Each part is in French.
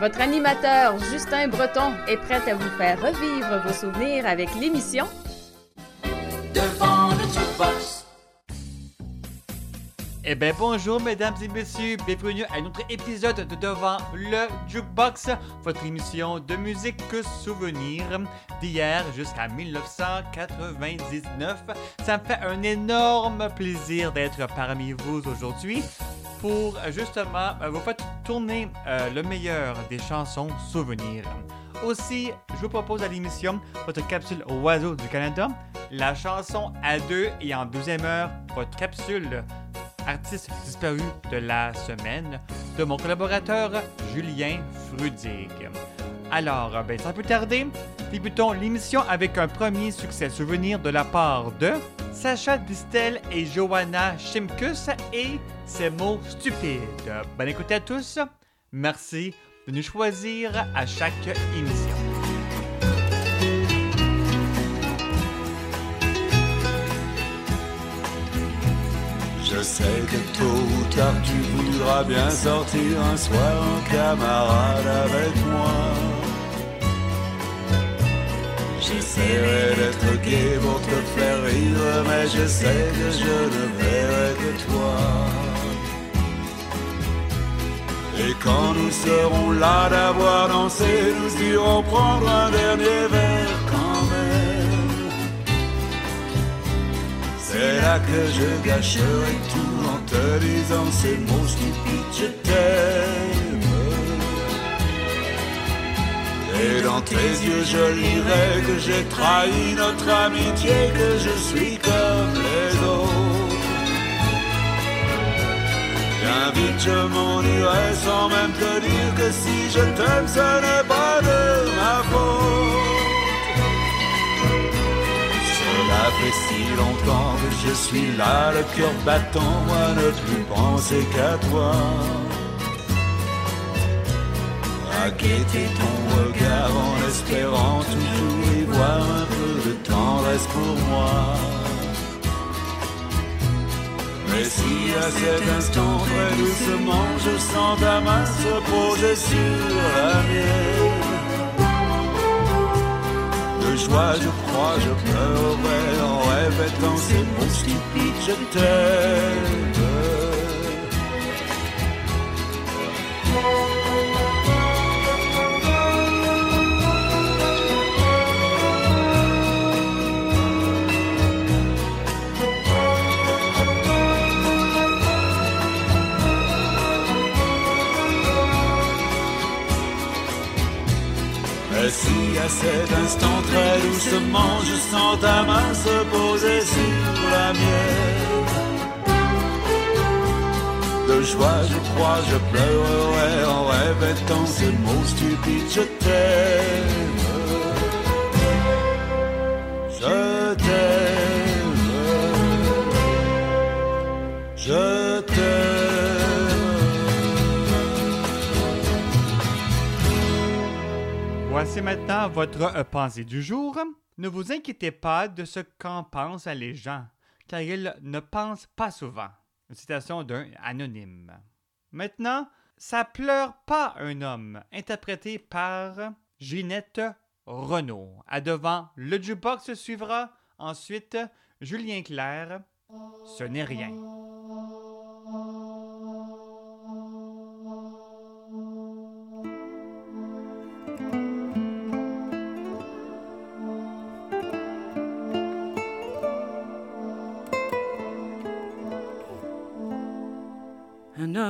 Votre animateur Justin Breton est prêt à vous faire revivre vos souvenirs avec l'émission Devant le. Eh bien bonjour mesdames et messieurs, bienvenue à notre épisode de Devant le Jukebox, votre émission de musique souvenir d'hier jusqu'à 1999. Ça me fait un énorme plaisir d'être parmi vous aujourd'hui pour justement euh, vous faire tourner euh, le meilleur des chansons souvenirs. Aussi, je vous propose à l'émission votre capsule Oiseau du Canada, la chanson à deux et en deuxième heure, votre capsule artiste disparu de la semaine de mon collaborateur Julien Frudig. Alors, ben, sans plus tarder, débutons l'émission avec un premier succès souvenir de la part de Sacha Distel et Johanna Shimkus et ses mots stupides. Bonne écoute à tous. Merci de nous choisir à chaque émission. Je sais que tôt ou tard tu voudras bien sortir un soir en camarade avec moi. J'essaierai d'être gai pour te faire rire, mais je sais que je ne verrai que toi. Et quand nous serons là d'avoir dansé, nous irons prendre un dernier verre C'est là que je gâcherai tout en te disant ces mots stupides, je t'aime. Et dans tes yeux je lirai que j'ai trahi notre amitié, que je suis comme les autres. Bien vite je m'en irai sans même te dire que si je t'aime ce n'est pas de ma faute. Cela fait si longtemps que je suis là, le cœur battant, à ne plus penser qu'à toi. À ton regard en espérant toujours y voir un peu de tendresse pour moi. Mais si à cet instant, très doucement, je sens ta main se poser sur la mienne. Joie, je crois, je pleurerai en répétant ces mots stupides, je t'aime. À cet instant très doucement je sens ta main se poser sur la mienne. De joie je crois je pleurerai en répétant ces mots stupides je t'aime. Je t'aime. Je Voici maintenant votre euh, pensée du jour. Ne vous inquiétez pas de ce qu'en pensent les gens, car ils ne pensent pas souvent. Une citation d'un anonyme. Maintenant, ça pleure pas un homme, interprété par Ginette Renault. À devant, le jukebox suivra. Ensuite, Julien Clerc. Ce n'est rien.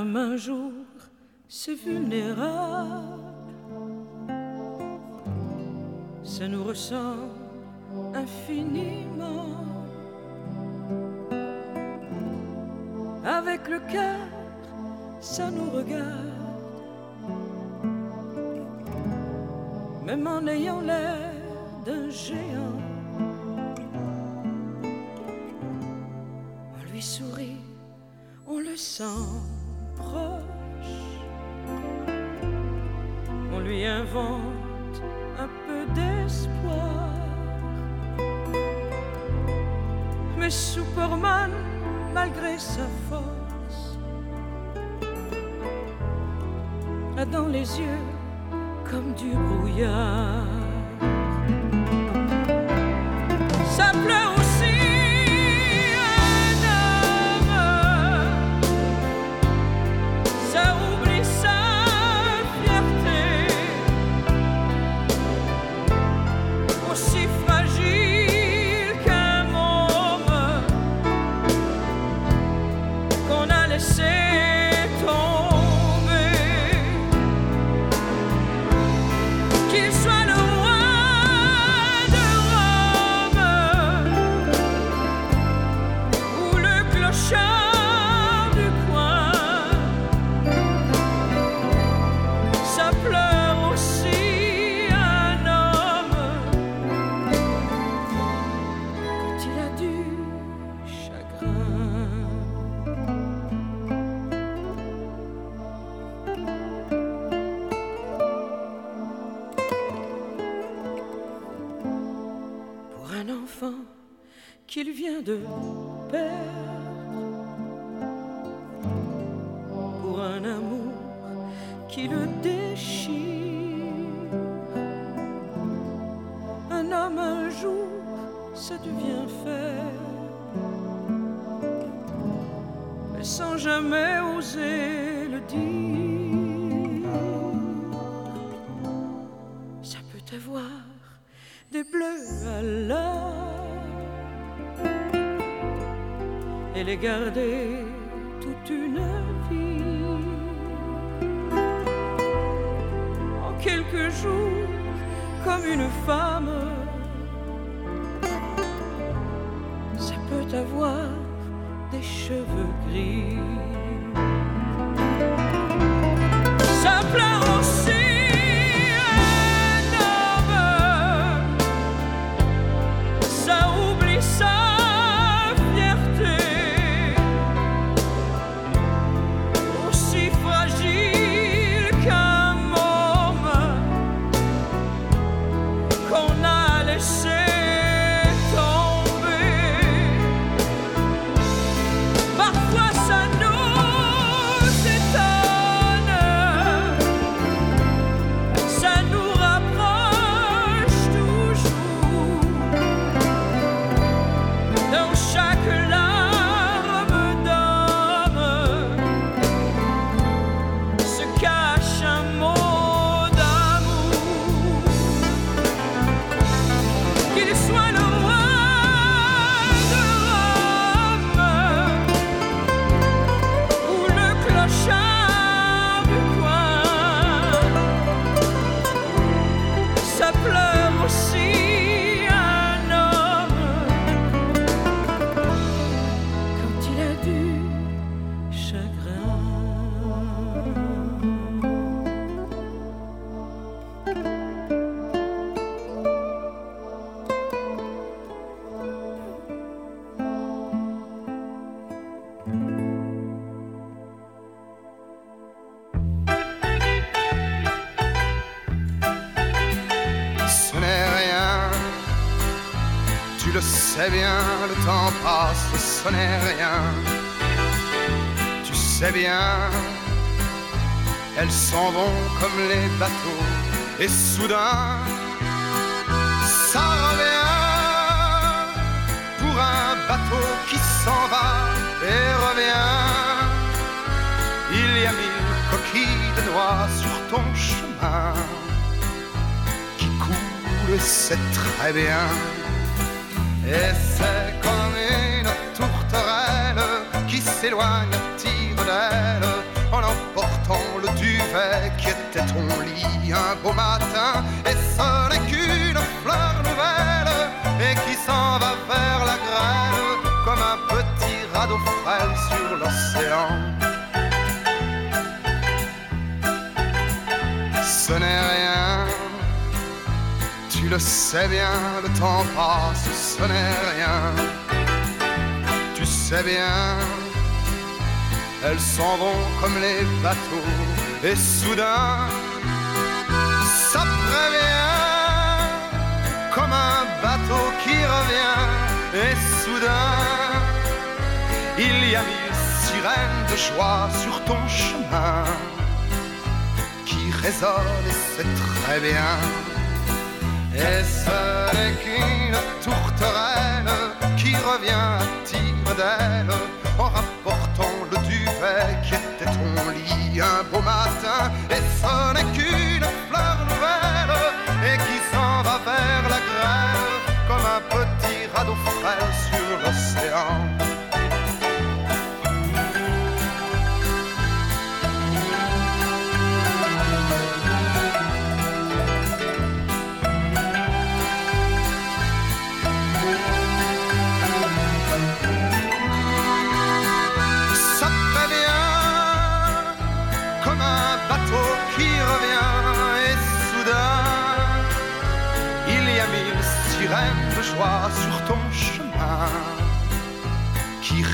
un jour se vulnérable. Ça nous ressemble infiniment. Avec le cœur ça nous regarde. Même en ayant l'air d'un géant. un peu d'espoir. Mais Superman, malgré sa force, a dans les yeux comme du brouillard. Ça jamais oser le dire. Ça peut avoir des bleus à l'heure et les garder toute une vie. En quelques jours, comme une femme, ça peut avoir des cheveux gris. Se pleure le temps passe, ce n'est rien. Tu sais bien, elles s'en vont comme les bateaux. Et soudain, ça prévient comme un bateau qui revient. Et soudain, il y a mille sirènes de joie sur ton chemin qui résonnent et c'est très bien. Et ce n'est qu'une tourterelle qui revient à tire d'aile en rapportant le duvet qui était ton lit un beau matin? Et ce n'est qu'une fleur nouvelle et qui s'en va vers la grêle comme un petit radeau frêle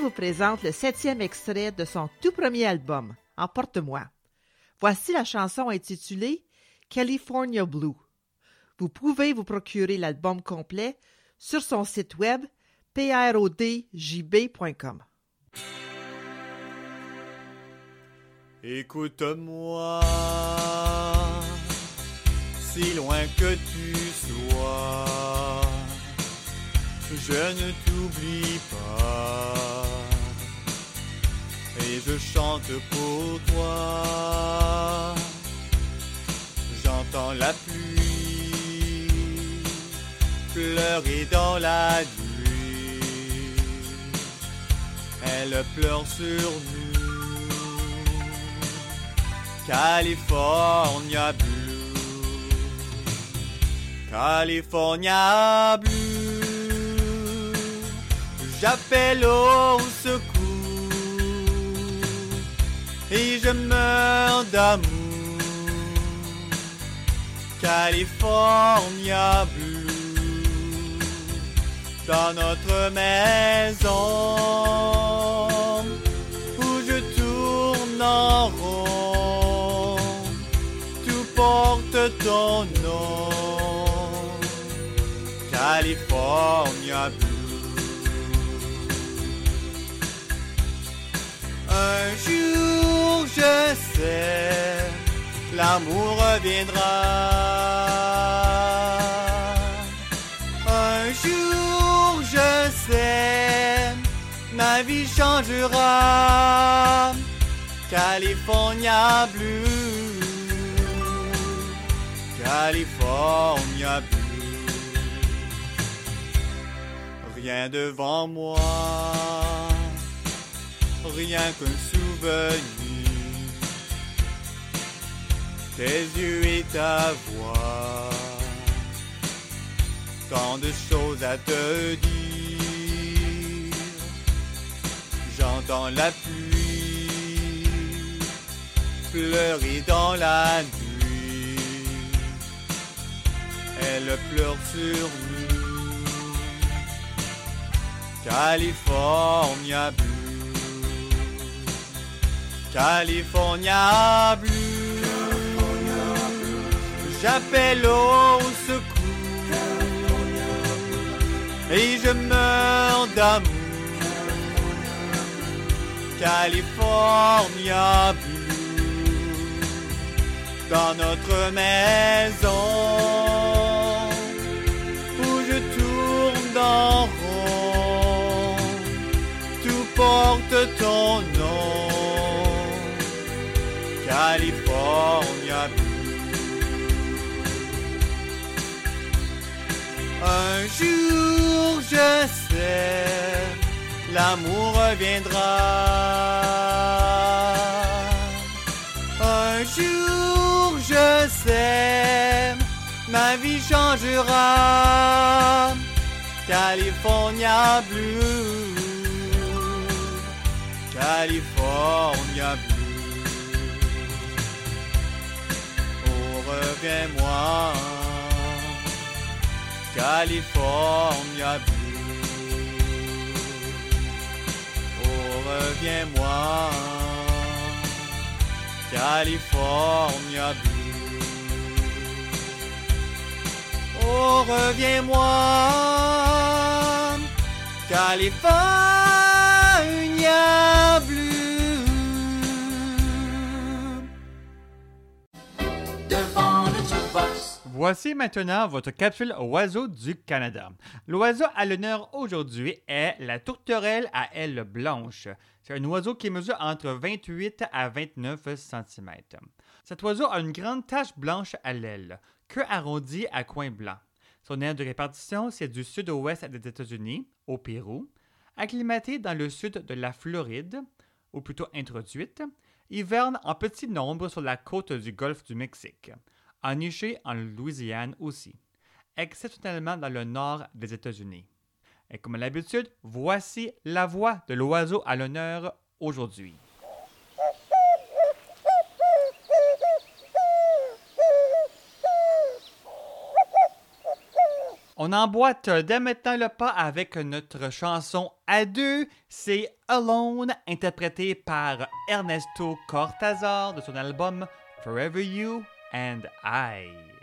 Vous présente le septième extrait de son tout premier album, Emporte-moi. Voici la chanson intitulée California Blue. Vous pouvez vous procurer l'album complet sur son site web prodjb.com. Écoute-moi, si loin que tu sois, je ne t'oublie pas. Je chante pour toi. J'entends la pluie pleurer dans la nuit. Elle pleure sur nous. California Blue. California Blue. J'appelle au secours et je meurs d'amour. California Blue. Dans notre maison où je tourne en rond, tout porte ton nom. California Blue. Un jour, je sais, l'amour reviendra. Un jour, je sais, ma vie changera. California Blue. California Blue. Rien devant moi rien qu'un souvenir. Tes yeux et ta voix, tant de choses à te dire. J'entends la pluie pleurer dans la nuit. Elle pleure sur nous. California. California Blue. J'appelle au secours et je meurs d'amour. California Blue dans notre maison où je tourne dans rond, tout porte ton nom, California. Un jour, je sais, l'amour reviendra. Un jour, je sais, ma vie changera. California Blue, California. Oh, reviens-moi. California. Oh, reviens-moi. California. Oh, reviens-moi. California Voici maintenant votre capsule oiseau du Canada. L'oiseau à l'honneur aujourd'hui est la tourterelle à ailes blanches. C'est un oiseau qui mesure entre 28 à 29 cm. Cet oiseau a une grande tache blanche à l'aile, queue arrondie à coins blancs. Son aire de répartition, c'est du sud-ouest des États-Unis, au Pérou, acclimaté dans le sud de la Floride, ou plutôt introduite, hiverne en petit nombre sur la côte du golfe du Mexique, eniché en Louisiane aussi, exceptionnellement dans le nord des États-Unis. Et comme à l'habitude, voici la voix de l'oiseau à l'honneur aujourd'hui. On emboîte dès maintenant le pas avec notre chanson à deux. C'est Alone, interprété par Ernesto Cortazar de son album Forever You and I.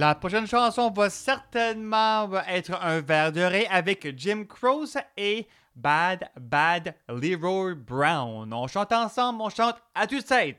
La prochaine chanson va certainement être un verre de riz avec Jim Croce et Bad Bad Leroy Brown. On chante ensemble, on chante à tu sais.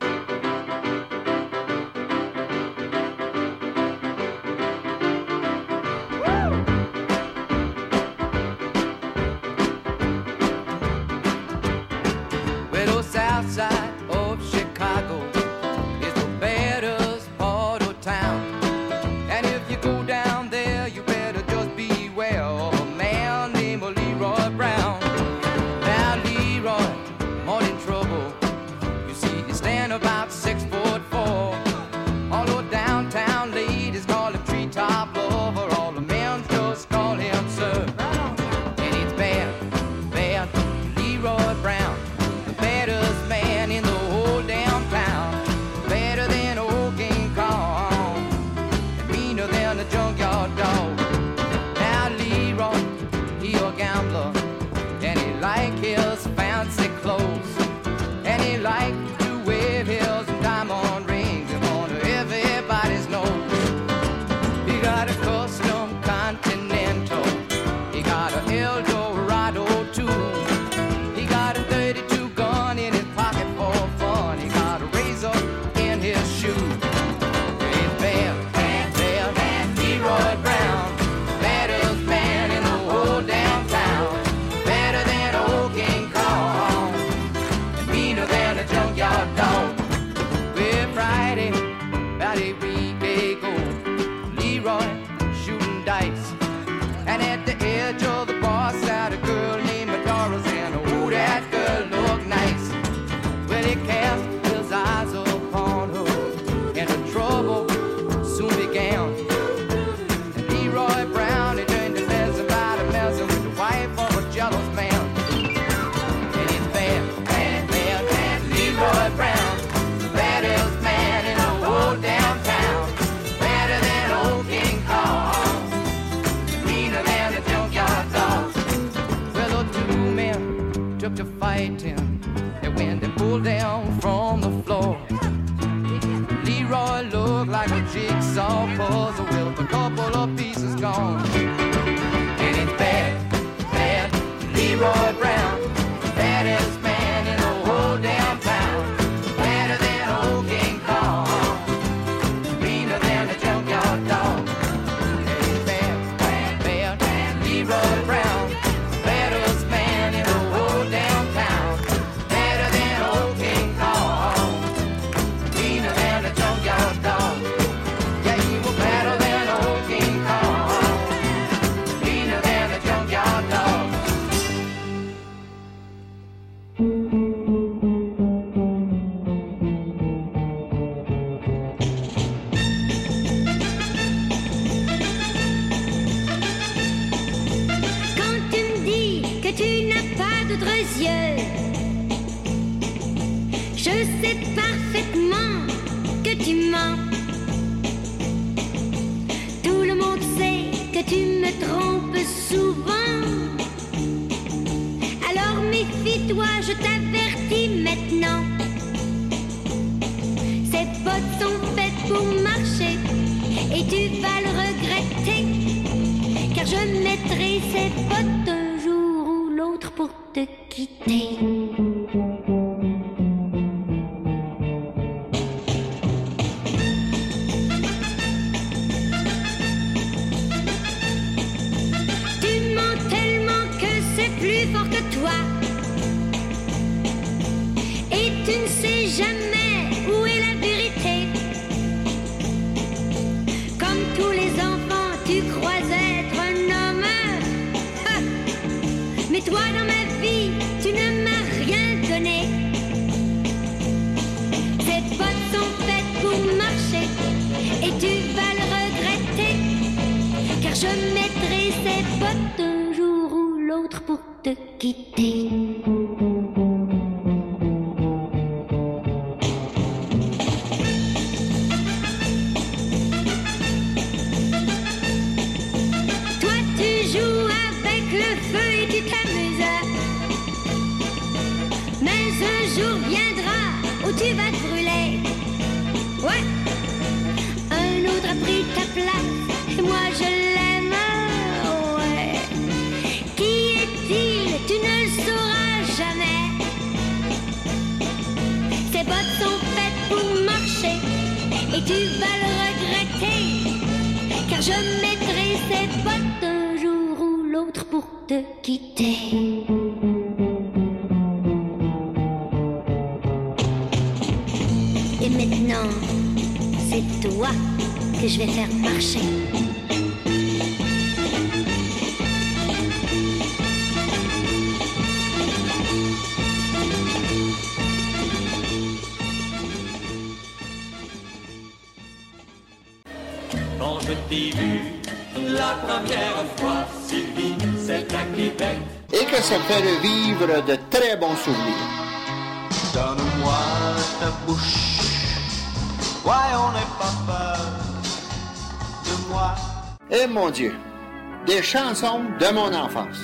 de mon enfance.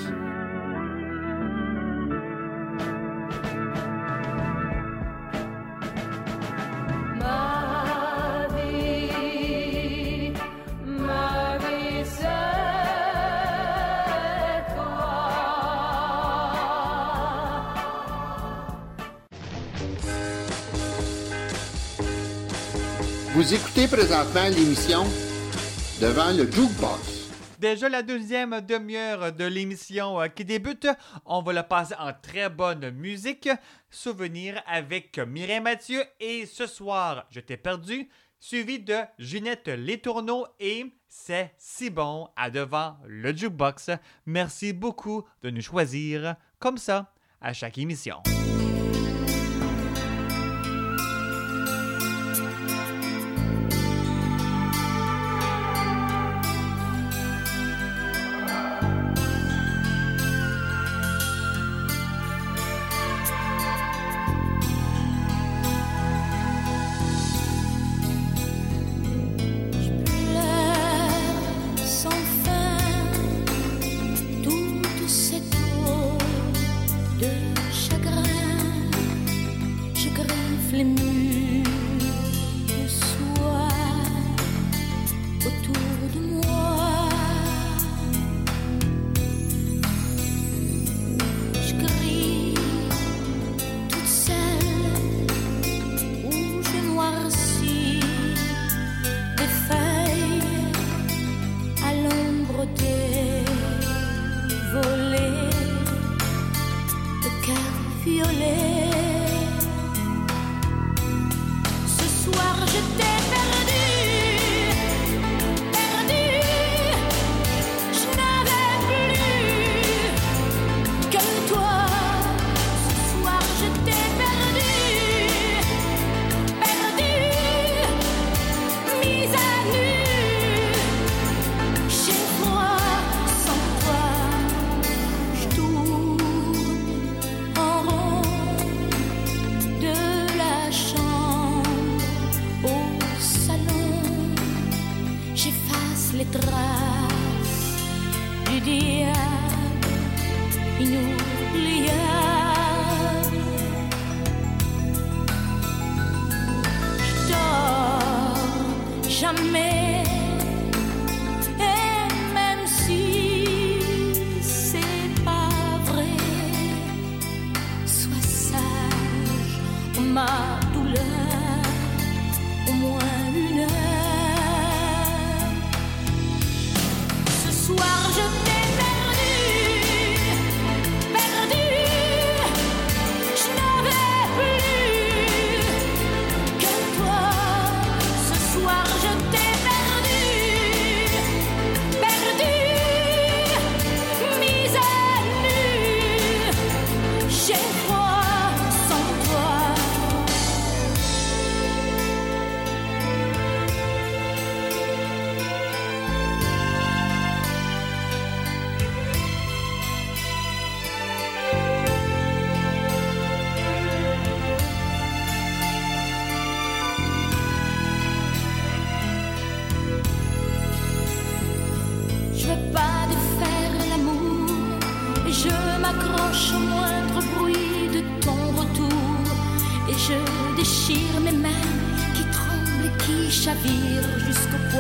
Vous écoutez présentement l'émission Devant le Jukebox. Déjà la deuxième demi-heure de l'émission euh, qui débute. On va la passer en très bonne musique. Souvenir avec Mireille Mathieu et ce soir, je t'ai perdu, suivi de Ginette Letourneau et C'est si bon à devant le jukebox. Merci beaucoup de nous choisir comme ça à chaque émission.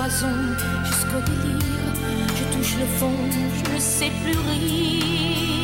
jusqu'au délire. Je touche le fond, je ne sais plus rire.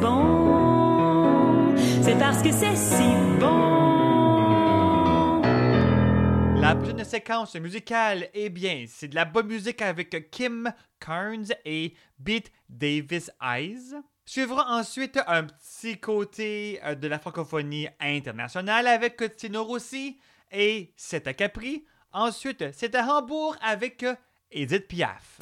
bon. C'est parce que c'est si bon. La prochaine séquence musicale, eh bien, c'est de la bonne musique avec Kim Kearns et Beat Davis Eyes. Suivra ensuite un petit côté euh, de la francophonie internationale avec Tino Rossi et C'est à Capri. Ensuite, c'est à Hambourg avec euh, Edith Piaf.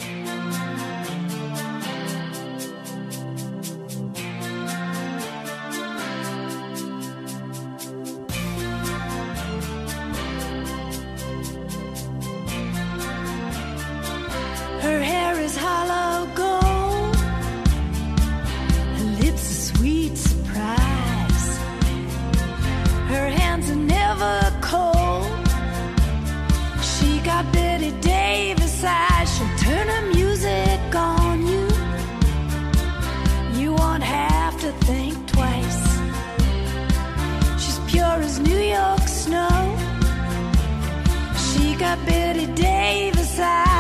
that Betty Davis eye.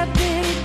that pity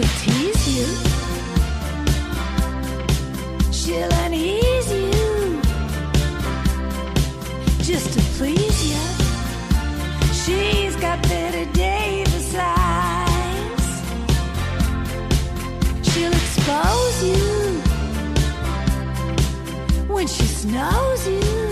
She'll tease you. She'll unease you. Just to please you. She's got Betty Davis eyes. She'll expose you when she snows you.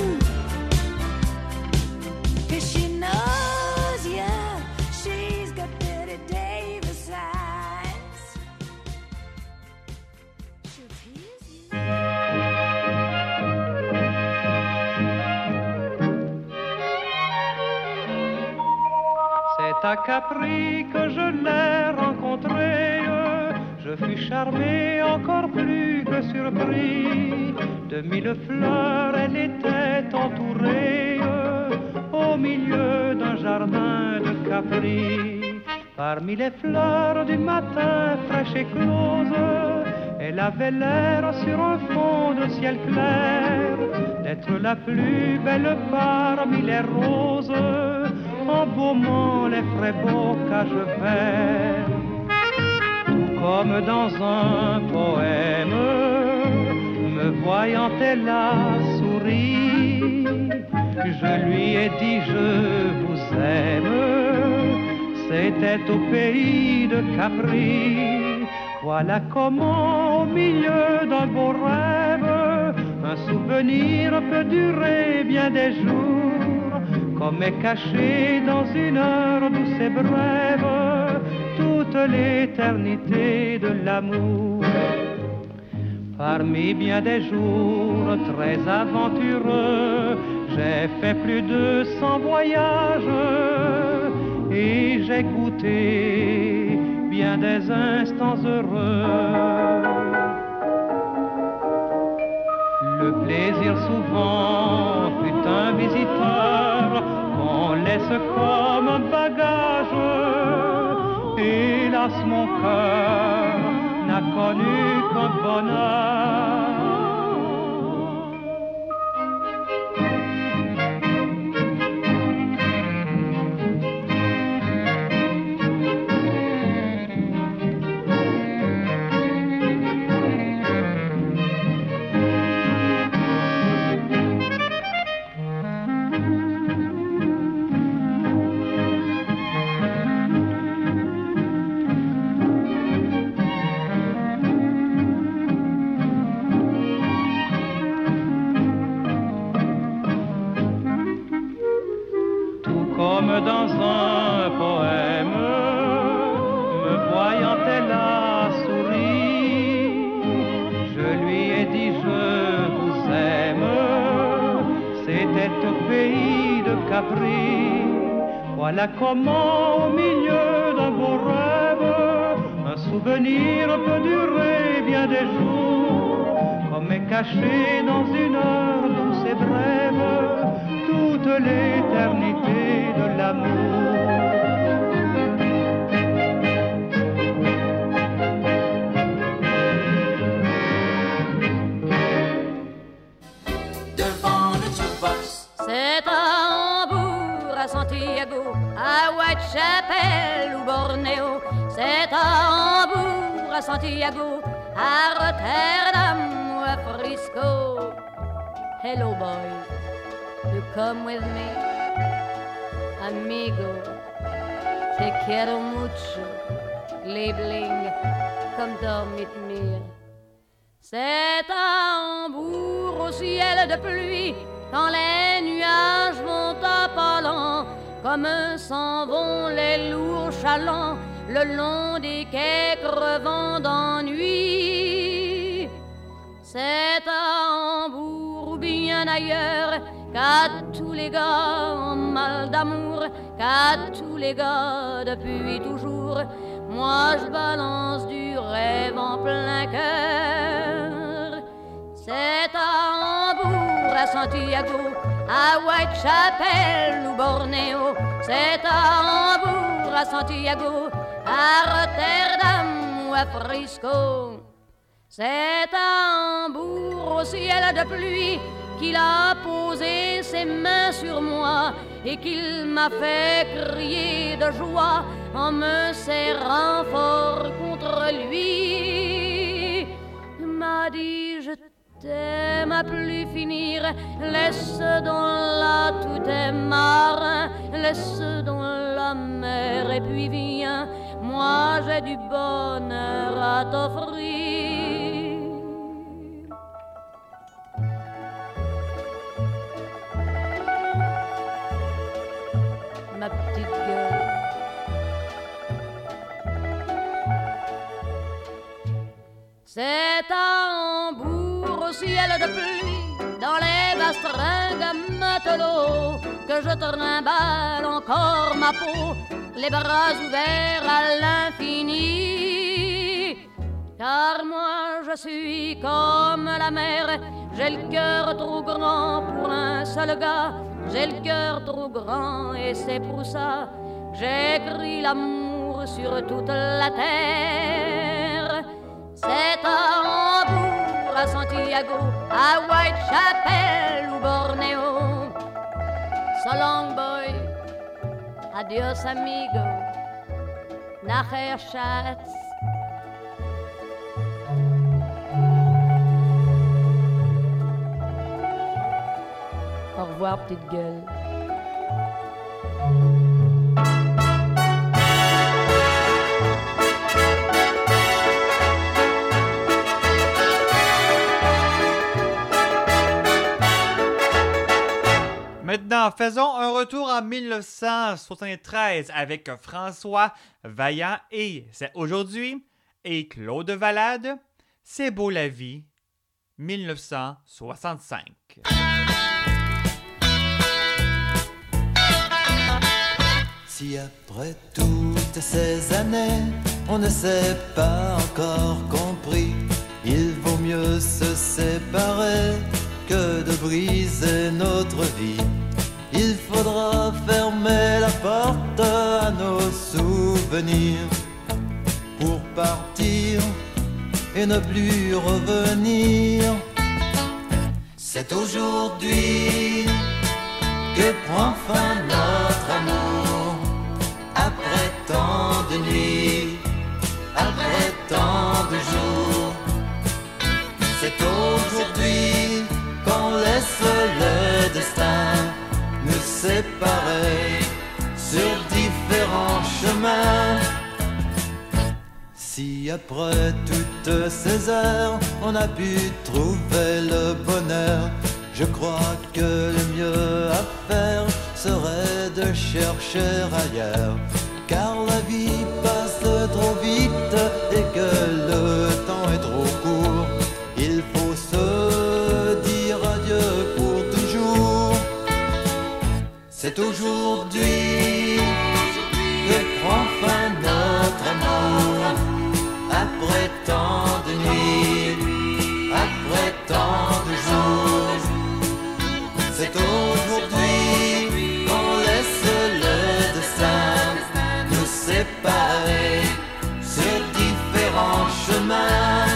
À Capri que je l'ai rencontrée. Je fus charmé encore plus que surpris. De mille fleurs, elle était entourée au milieu d'un jardin de Capri. Parmi les fleurs du matin fraîches et closes, elle avait l'air sur un fond de ciel clair d'être la plus belle parmi les roses, embaumant les frais bocages verts. Tout comme dans un poème, me voyant elle a souri. Je lui ai dit je vous aime, c'était au pays de Capri. Voilà comment au milieu d'un beau rêve, un souvenir peut durer bien des jours, comme est caché dans une heure douce et brève toute l'éternité de l'amour. Parmi bien des jours très aventureux, j'ai fait plus de cent voyages et j'ai goûté bien des instants heureux. Le plaisir souvent fut un visiteur laisse comme bagage. Hélas, mon cœur n'a connu qu'un bonheur. Voilà comment au milieu d'un beau rêve, un souvenir peut durer bien des jours, comme est caché dans une heure douce et brève toute l'éternité de l'amour. Whitechapel ou Bornéo. C'est à Hambourg, à Santiago, à Rotterdam ou à Frisco. Hello, boy, you come with me, amigo. Te quiero mucho, les blings, comme Dormitmir. C'est à Hambourg au ciel de pluie, quand les nuages vont à comme s'en vont les lourds chalands le long des quais crevant d'ennui. C'est à Hambourg ou bien ailleurs qu'à tous les gars en mal d'amour, qu'à tous les gars depuis toujours, moi je balance du rêve en plein cœur. C'est à Hambourg, à Santiago, à Whitechapel ou Bornéo, c'est à Hambourg, à Santiago, à Rotterdam ou à Frisco. C'est à Hambourg au ciel de pluie qu'il a posé ses mains sur moi et qu'il m'a fait crier de joie en me serrant fort contre lui. M'a dit je t'aime à plus finir, laisse donc là tout est marin, laisse donc la mer et puis viens, moi j'ai du bonheur à t'offrir. ma petite gueule. C'est à ciel de pluie, dans les bastringues matelots, que je trimballe encore ma peau, les bras ouverts à l'infini. Car moi je suis comme la mer, j'ai le cœur trop grand pour un seul gars, j'ai le cœur trop grand et c'est pour ça j'écris l'amour sur toute la terre. C'est à Hambourg, à Santiago, à Whitechapel ou Bornéo. So long boy, adios amigo, nachher Schatz. Au revoir, petite gueule. Maintenant, faisons un retour en 1973 avec François Vaillant et c'est aujourd'hui et Claude Valade. C'est beau la vie, 1965. Si après toutes ces années, on ne s'est pas encore compris, plus revenir. C'est aujourd'hui que prend fin notre amour. Après tant de nuits, après tant de jours, c'est aujourd'hui qu'on laisse le destin nous séparer sur différents chemins. Si après toutes ces heures on a pu trouver le bonheur, je crois que le mieux à faire serait de chercher ailleurs. Car la vie passe trop vite et que le temps est trop court. Il faut se dire adieu pour toujours. C'est aujourd'hui tant de nuits, après tant de jours. C'est aujourd'hui qu'on laisse le destin nous séparer sur différents chemins.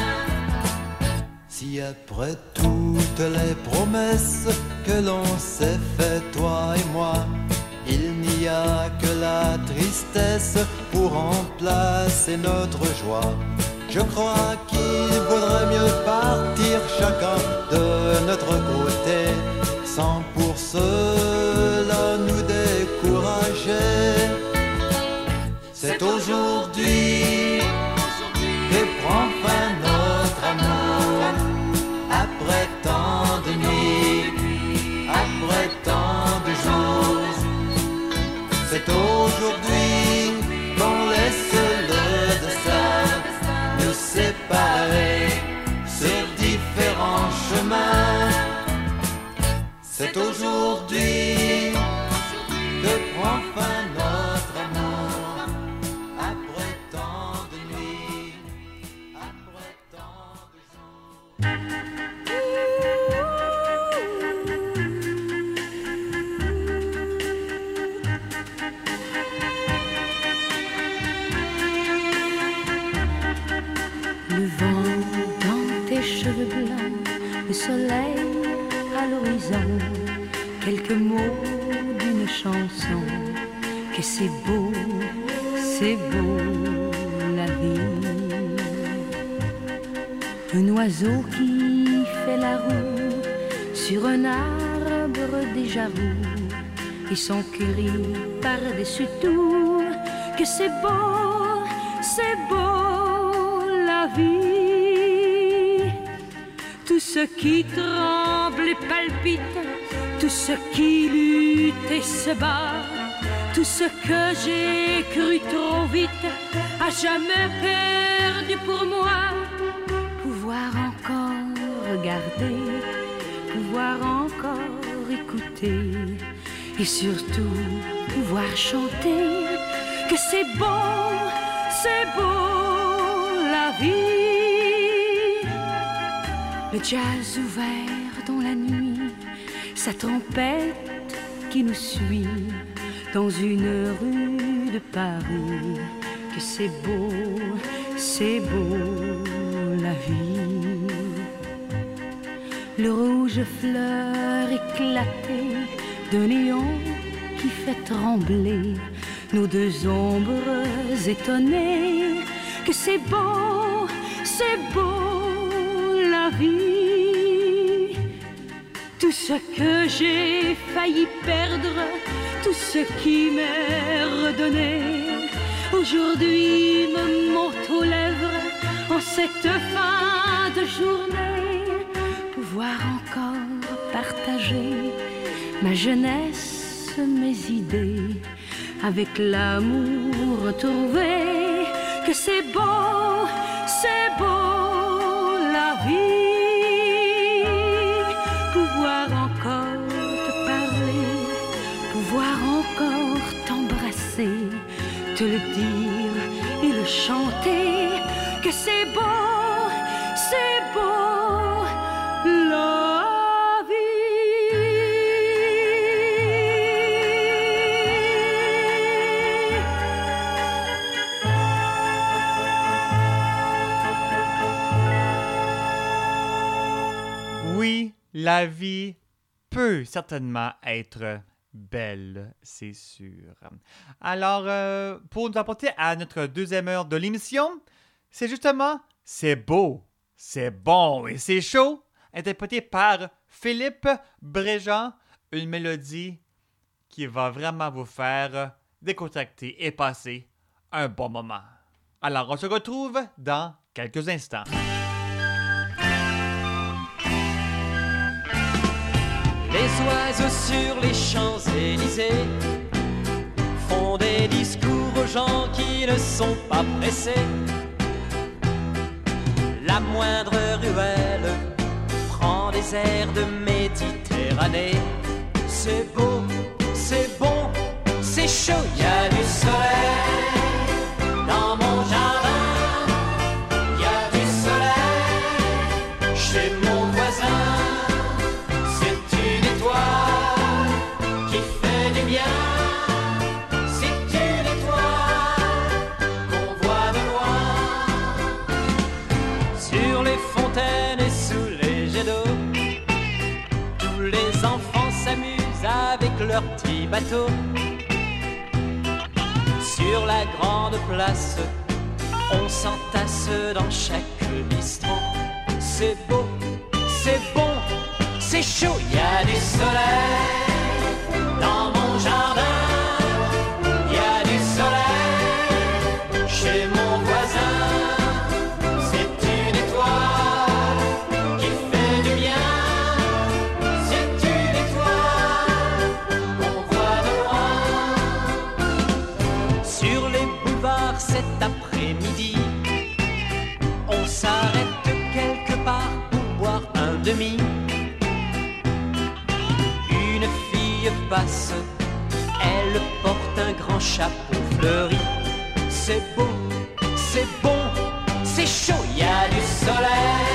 Si après toutes les promesses que l'on s'est fait, toi et moi, il n'y a que la tristesse pour remplacer notre joie. Je crois qu'il vaudrait mieux partir chacun de notre côté, sans pour cela nous décourager. C'est aujourd'hui que prend fin notre amour, après tant de nuits, après tant de jours. C'est aujourd'hui. Chemins. C'est aujourd'hui que prend fin quelques d'une chanson, que c'est beau, c'est beau la vie. Un oiseau qui fait la roue sur un arbre déjà roux, et son cri par-dessus tout, que c'est beau, c'est beau la vie. Tout ce qui tremble et palpite, tout ce qui lutte et se bat, tout ce que j'ai cru trop vite, a jamais perdu pour moi. Pouvoir encore regarder, pouvoir encore écouter, et surtout pouvoir chanter que c'est beau, c'est beau la vie. Le jazz ouvert sa trompette qui nous suit dans une rue de Paris. Que c'est beau, c'est beau la vie. Le rouge fleur éclatée de néon qui fait trembler nos deux ombres étonnées. Que c'est beau, c'est beau ce que j'ai failli perdre, tout ce qui m'est redonné, aujourd'hui me monte aux lèvres en cette fin de journée. Pouvoir encore partager ma jeunesse, mes idées, avec l'amour retrouvé. La vie peut certainement être belle, c'est sûr. Alors, euh, pour nous apporter à notre deuxième heure de l'émission, c'est justement C'est beau, c'est bon et c'est chaud, interprété par Philippe Bréjean, une mélodie qui va vraiment vous faire décontracter et passer un bon moment. Alors, on se retrouve dans quelques instants. Oiseaux sur les Champs-Élysées font des discours aux gens qui ne sont pas pressés. La moindre ruelle prend des airs de Méditerranée. C'est beau, c'est bon, c'est chaud, y a du soleil petits bateaux. Sur la grande place, on s'entasse dans chaque bistrot. C'est beau, c'est bon, c'est chaud, y a du soleil dans mon elle porte un grand chapeau fleuri. C'est beau, c'est bon, c'est chaud, il y a du soleil.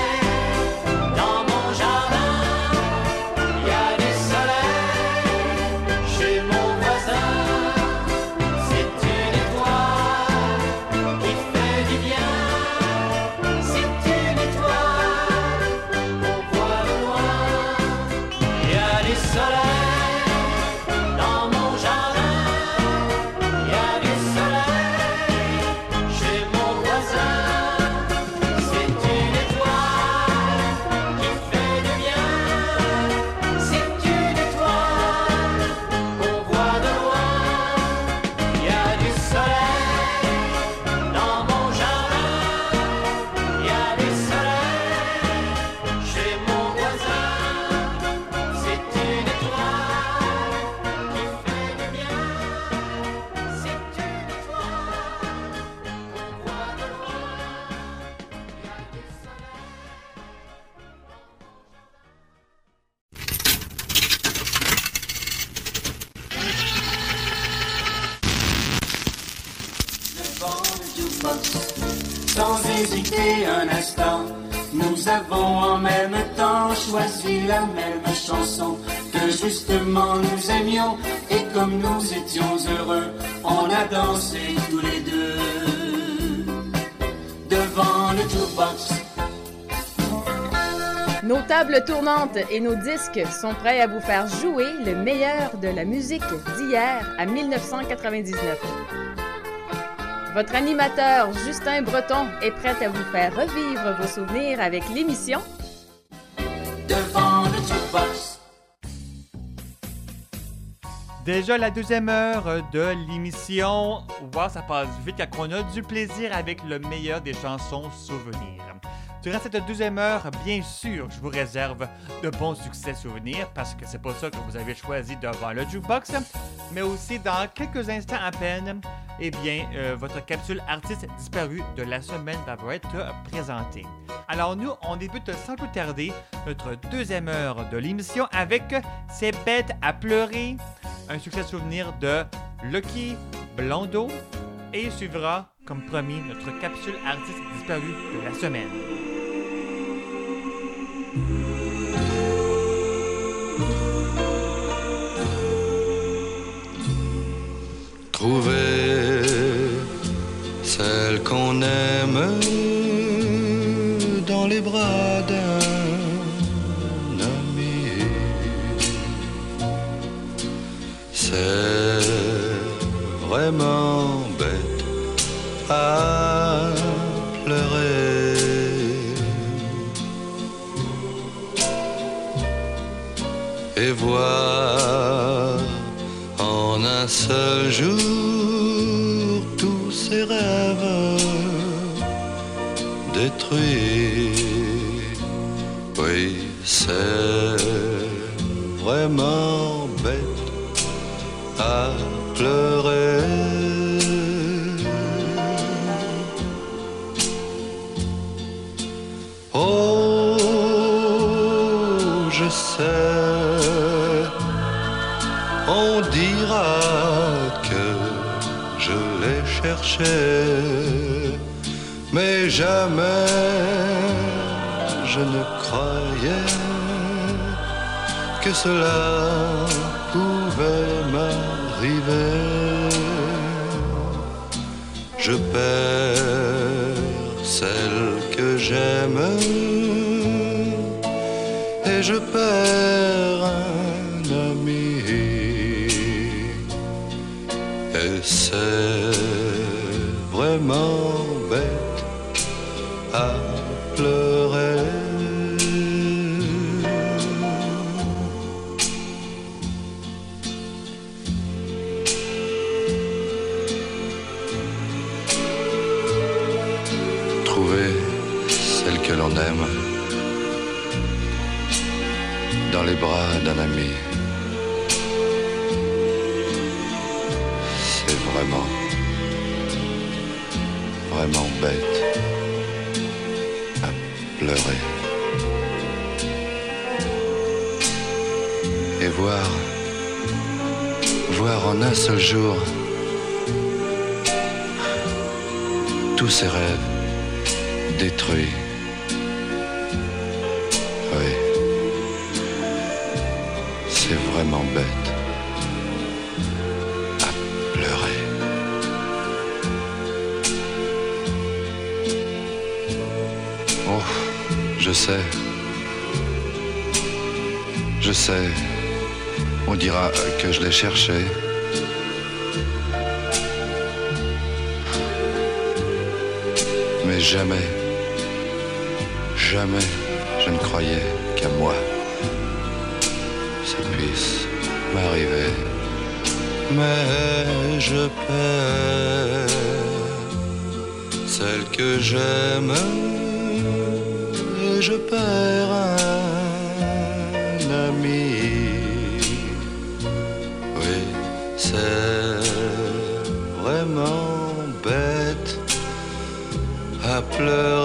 Nos tables tournantes et nos disques sont prêts à vous faire jouer le meilleur de la musique d'hier à 1999. Votre animateur Justin Breton est prêt à vous faire revivre vos souvenirs avec l'émission Déjà la deuxième heure de l'émission. Wow, ça passe vite quand on a du plaisir avec le meilleur des chansons souvenirs. Durant cette deuxième heure, bien sûr, je vous réserve de bons succès souvenirs parce que c'est pas ça que vous avez choisi devant le jukebox, mais aussi dans quelques instants à peine, eh bien, euh, votre capsule artiste disparue de la semaine va être présentée. Alors nous, on débute sans plus tarder notre deuxième heure de l'émission avec C'est bête à pleurer, succès souvenir de Lucky Blondeau et suivra, comme promis, notre capsule artiste disparue de la semaine. Trouver celle qu'on aime dans les bras C'est vraiment bête à pleurer. Et voir en un seul jour tous ses rêves détruits. Oui, c'est vraiment pleurer. Oh, je sais, on dira que je l'ai cherché, mais jamais je ne croyais que cela Je perds celle que j'aime et je perds un ami. Et c'est vraiment jour tous ses rêves détruits. Oui, c'est vraiment bête à pleurer. Oh, je sais. Je sais. On dira que je l'ai cherché. Jamais, jamais je ne croyais qu'à moi ça puisse m'arriver. Mais je perds celle que j'aime et je perds à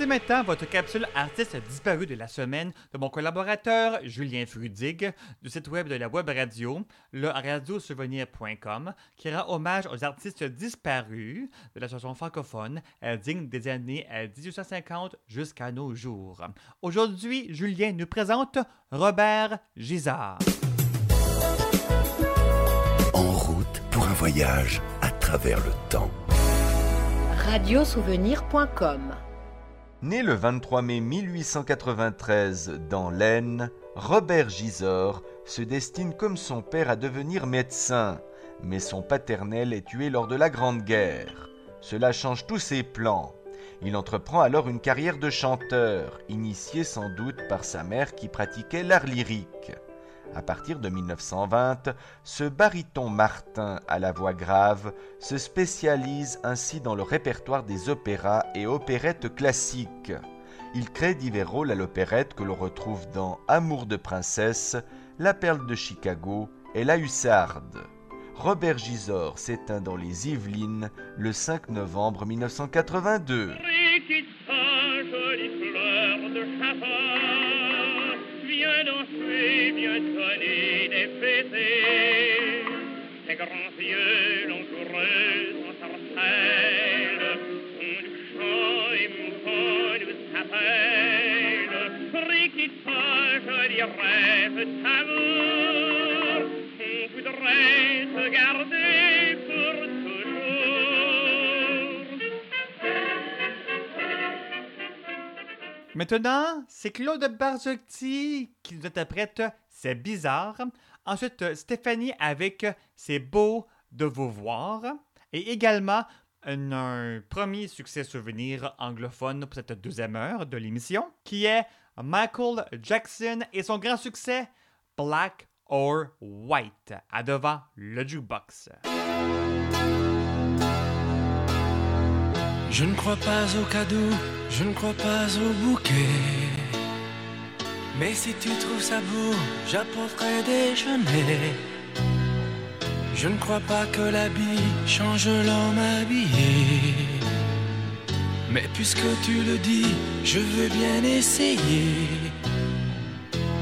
Voici maintenant votre capsule artiste disparu de la semaine de mon collaborateur Julien Frudig du site web de la web radio, le radiosouvenir.com, qui rend hommage aux artistes disparus de la chanson francophone euh, digne des années euh, 1850 jusqu'à nos jours. Aujourd'hui, Julien nous présente Robert Gisard. En route pour un voyage à travers le temps. Radiosouvenir.com Né le 23 mai 1893 dans l'Aisne, Robert Gisors se destine comme son père à devenir médecin, mais son paternel est tué lors de la Grande Guerre. Cela change tous ses plans. Il entreprend alors une carrière de chanteur, initié sans doute par sa mère qui pratiquait l'art lyrique. À partir de 1920, ce baryton Martin à la voix grave se spécialise ainsi dans le répertoire des opéras et opérettes classiques. Il crée divers rôles à l'opérette que l'on retrouve dans Amour de princesse, La perle de Chicago et La hussarde. Robert Gisors s'éteint dans les Yvelines le 5 novembre 1982. Viens danser, viens sonner des fêtés. Tes grands yeux langoureux en ton chant émouvant nous appelle. Rikita, joli rêve d'amour, on voudrait garder pour Maintenant, c'est Claude Barzotti qui nous interprète C'est bizarre. Ensuite, Stéphanie avec C'est beau de vous voir. Et également, un, un premier succès souvenir anglophone pour cette deuxième heure de l'émission, qui est Michael Jackson et son grand succès Black or White, à devant le jukebox. Je ne crois pas au cadeau, je ne crois pas au bouquet. Mais si tu trouves ça beau, j'apporterai déjeuner. Je ne crois pas que l'habit change l'homme habillé. Mais puisque tu le dis, je veux bien essayer.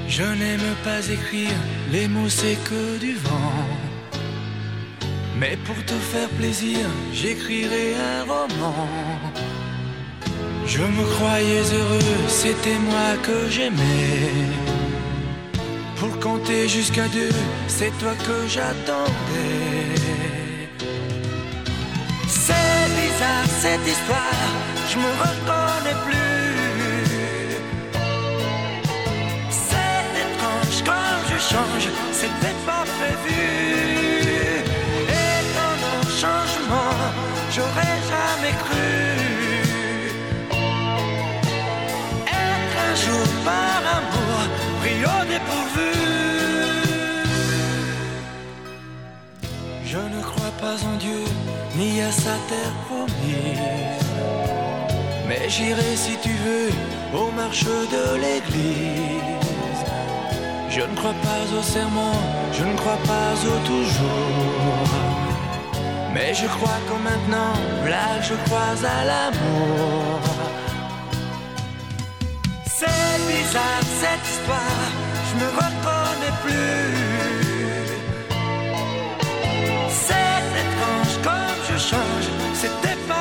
Je n'aime pas écrire, les mots c'est que du vent. Mais pour te faire plaisir, j'écrirai un roman. Je me croyais heureux, c'était moi que j'aimais. Pour compter jusqu'à deux, c'est toi que j'attendais. C'est bizarre cette histoire, je me reconnais plus. C'est étrange quand je change, c'était pas prévu. Changement, j'aurais jamais cru Je ne crois pas en Dieu ni à sa terre promise. Mais j'irai si tu veux au marché de l'église. Je ne crois pas au serment, je ne crois pas au toujours. Mais je crois qu'en maintenant, là je crois à l'amour. C'est bizarre cette histoire, je me reconnais plus. C'est étrange comme je change, c'était pas.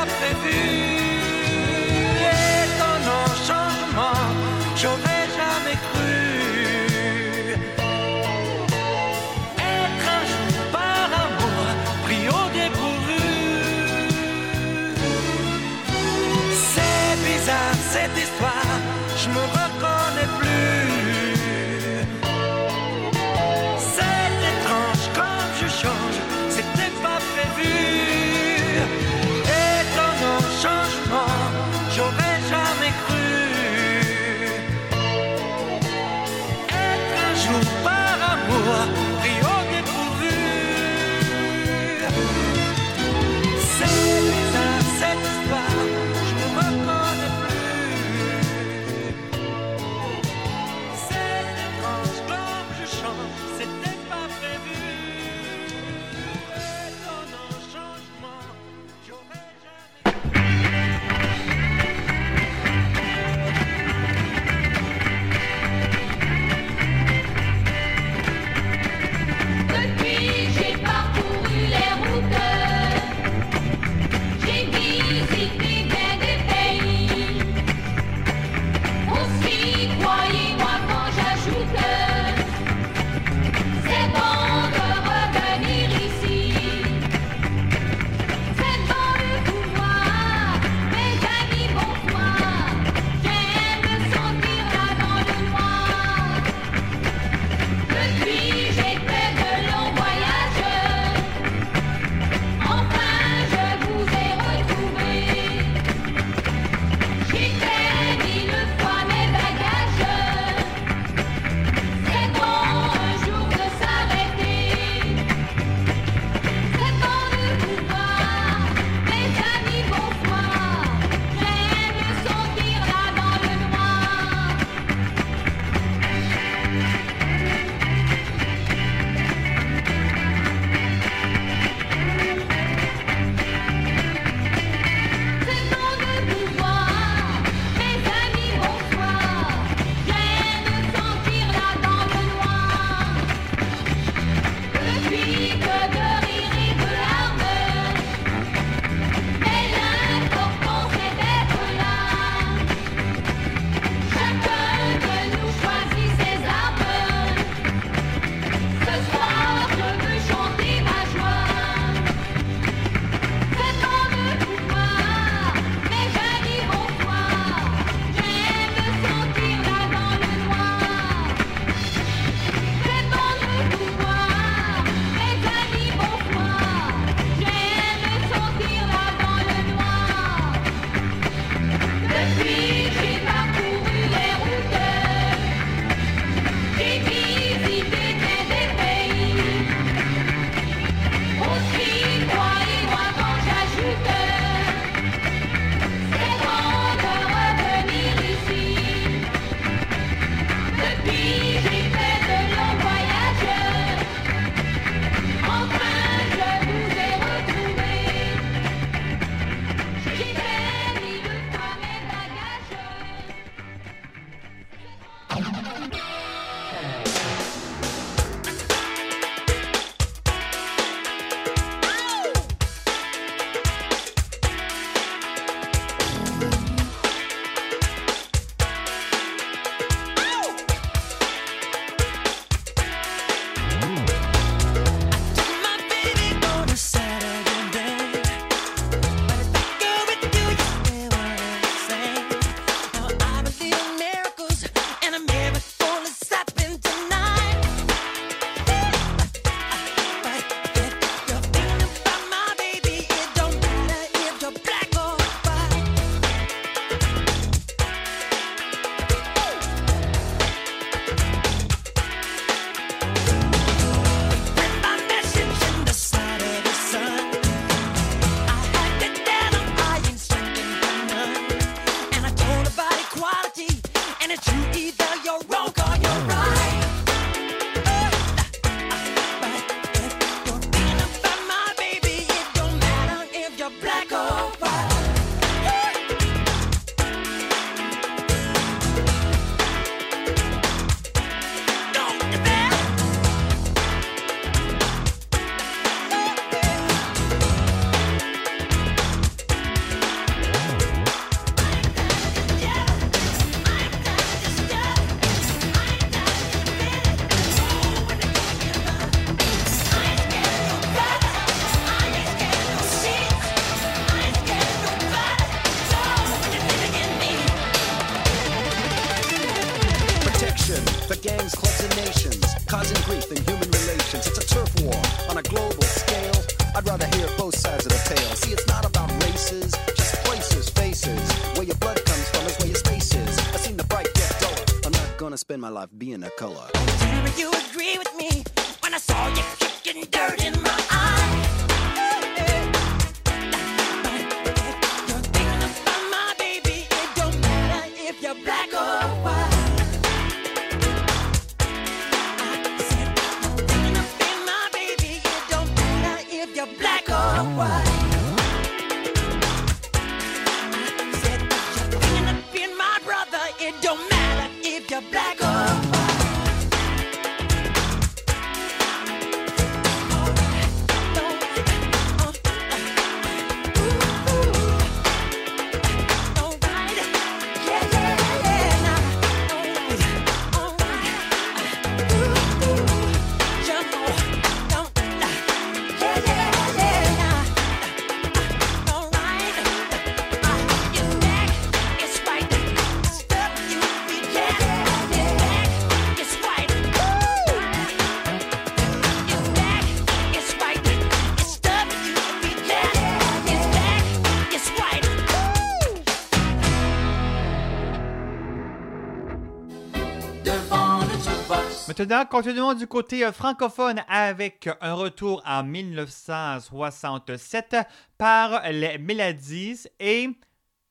Maintenant, continuons du côté euh, francophone avec euh, un retour en 1967 par les Mélodies et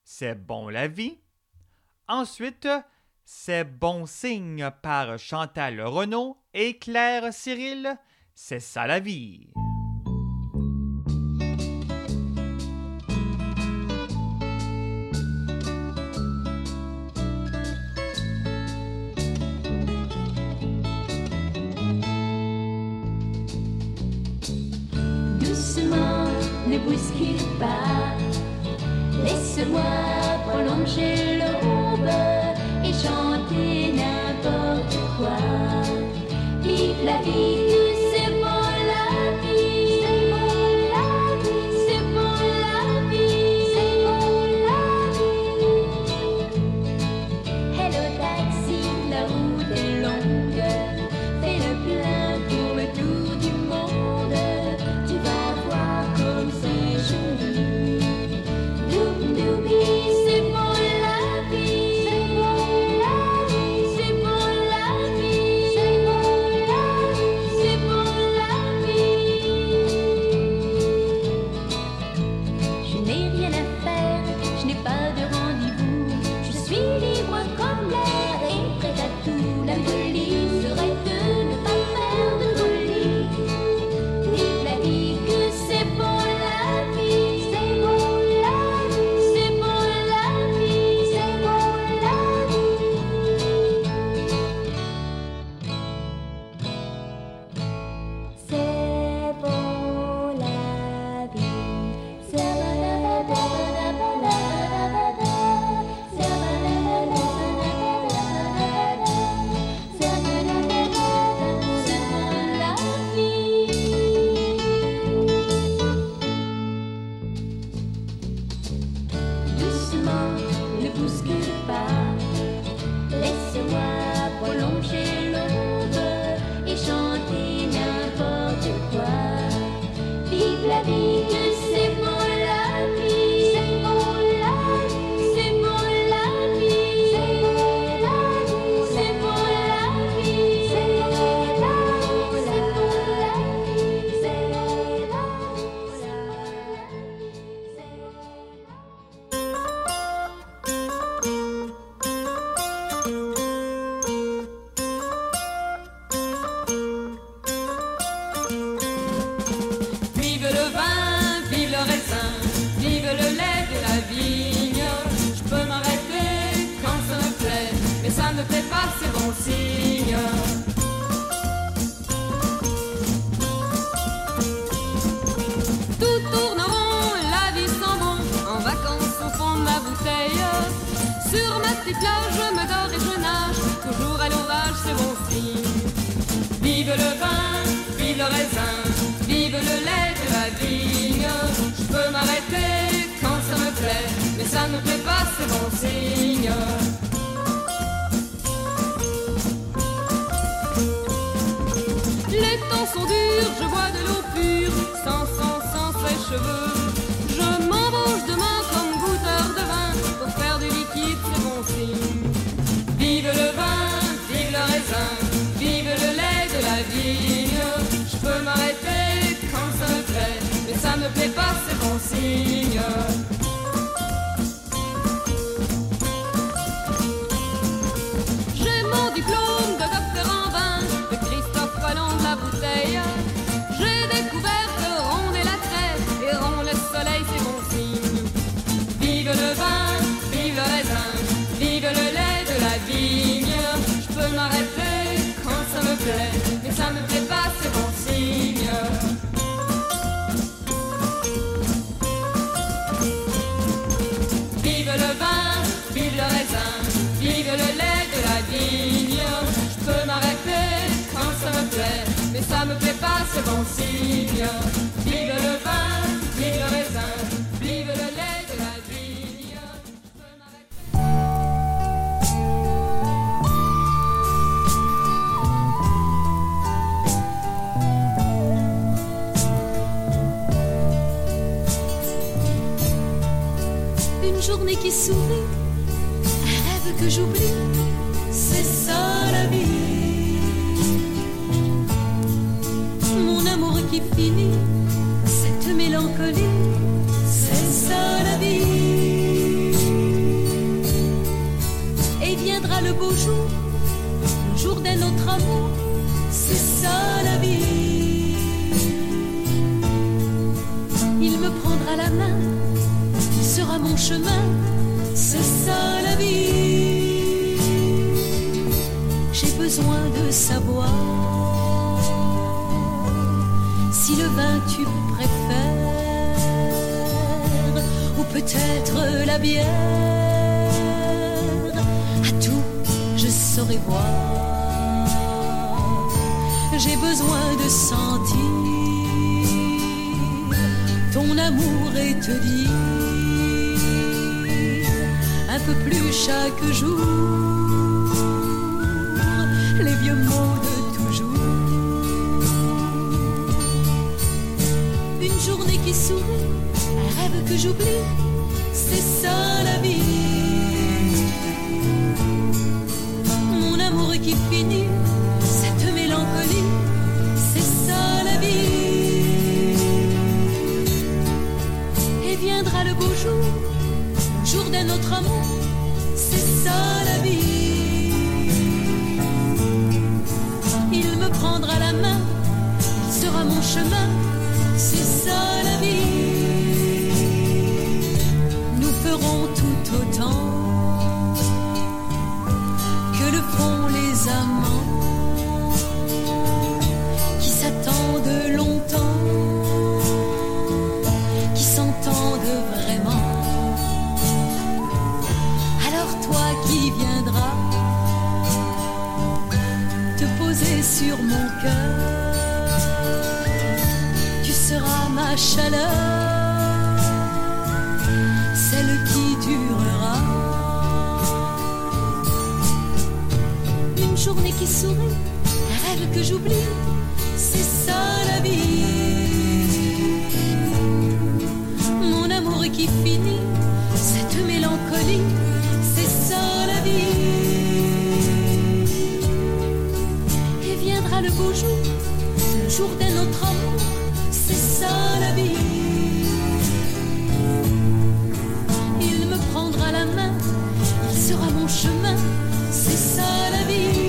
C'est bon la vie. Ensuite, C'est bon signe par Chantal Renaud et Claire Cyril. C'est ça la vie. J'ai mon diplôme de docteur en vin, de Christophe Colomb de la bouteille. J'ai découvert que ronde est la trêve, et rond le soleil, c'est bon signe. Vive le vin, vive le raisin, vive le lait de la vigne. Je peux m'arrêter quand ça me plaît, c'est bon signe. Vive le vin, vive le raisin, vive le lait de la vigne. Une journée qui sourit, un rêve que j'oublie, c'est ça la vie. J'ai besoin de savoir si le vin tu préfères, ou peut-être la bière. À tout, je saurai voir. J'ai besoin de sentir ton amour et te dire plus chaque jour les vieux mots de toujours. Une journée qui sourit, un rêve que j'oublie, c'est ça la vie. Mon amour qui finit, autre amour, c'est ça la vie. Il me prendra la main, il sera mon chemin, c'est ça journée qui sourit, un rêve que j'oublie, c'est ça la vie. Mon amour qui finit, cette mélancolie, c'est ça la vie. Et viendra le beau jour, le jour d'un autre amour, c'est ça la vie. Il me prendra la main, il sera mon chemin, c'est ça la vie.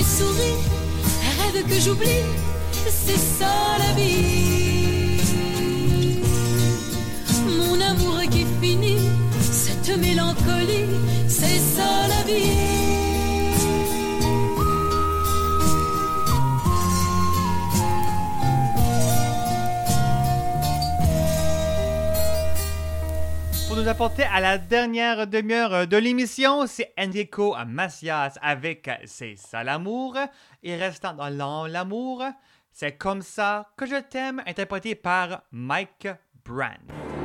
Qui sourit, rêve que j'oublie, c'est ça la vie. Apporter à la dernière demi-heure de l'émission, c'est Enrico Macias avec C'est ça. Et restant dans l'amour, c'est comme ça que je t'aime, interprété par Mike Brand.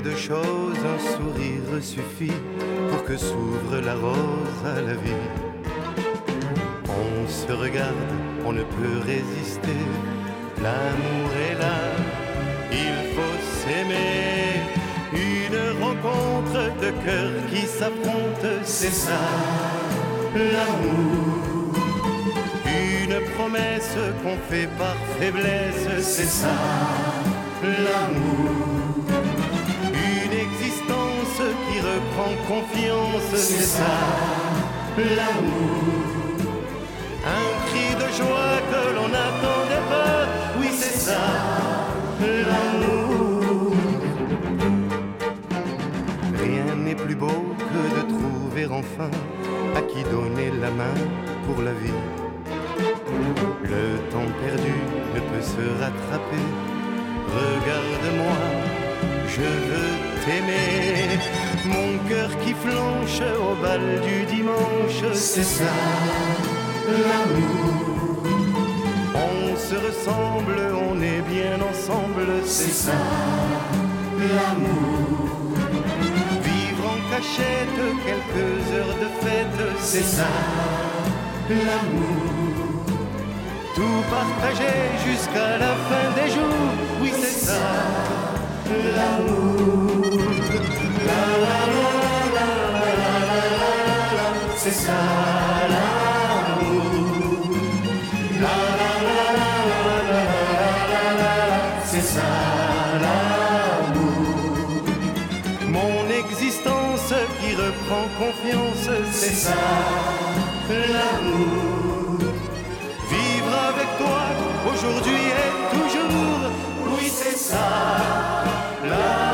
De choses, un sourire suffit pour que s'ouvre la rose à la vie. On se regarde, on ne peut résister. L'amour est là, il faut s'aimer. Une rencontre de cœurs qui s'affrontent, c'est ça, l'amour. Une promesse qu'on fait par faiblesse, c'est ça, l'amour. Reprend confiance, c'est ça, l'amour. Un cri de joie que l'on n'attendait pas, oui c'est ça, l'amour. Rien n'est plus beau que de trouver enfin à qui donner la main pour la vie. Le temps perdu ne peut se rattraper. Regarde-moi, je veux t'aimer. Mon cœur qui flanche au bal du dimanche, c'est ça, l'amour. On se ressemble, on est bien ensemble, c'est ça, l'amour. Vivre en cachette quelques heures de fête, c'est ça, l'amour. Tout partager jusqu'à la fin des jours, oui c'est ça, l'amour. La la la la la la la la c'est ça l'amour. La la la la la la la la la la, c'est ça l'amour. Mon existence qui reprend confiance, c'est ça l'amour. Vivre avec toi aujourd'hui et toujours, oui c'est ça love.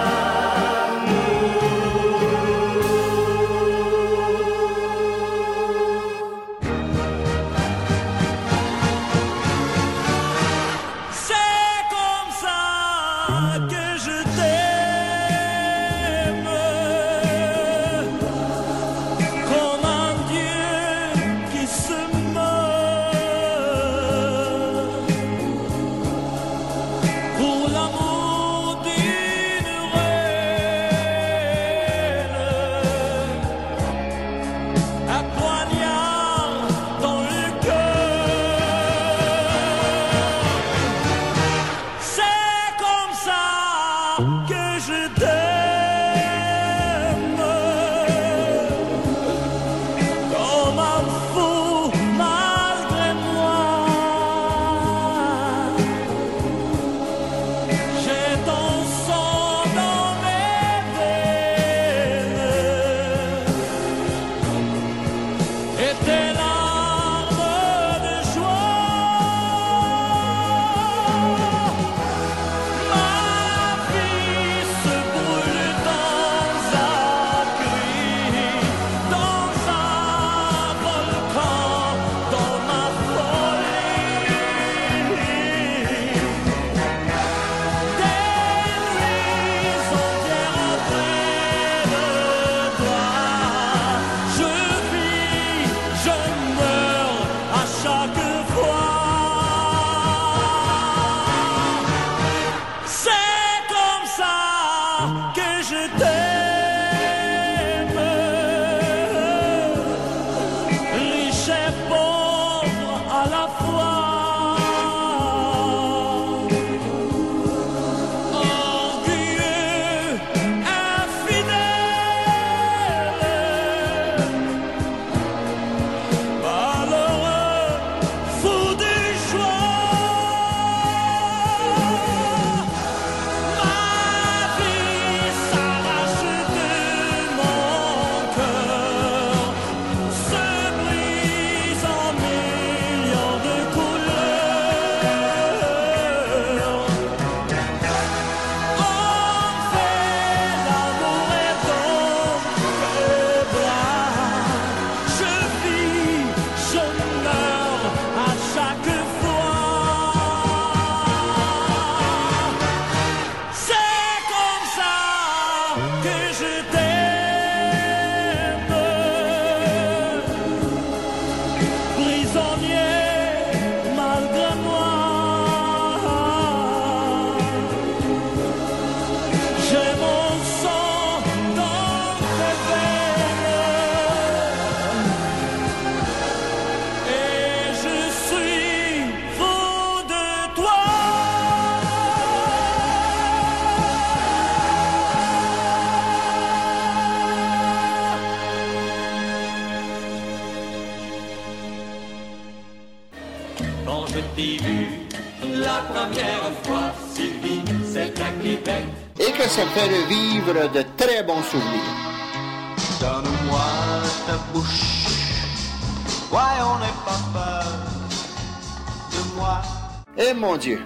Eh mon Dieu,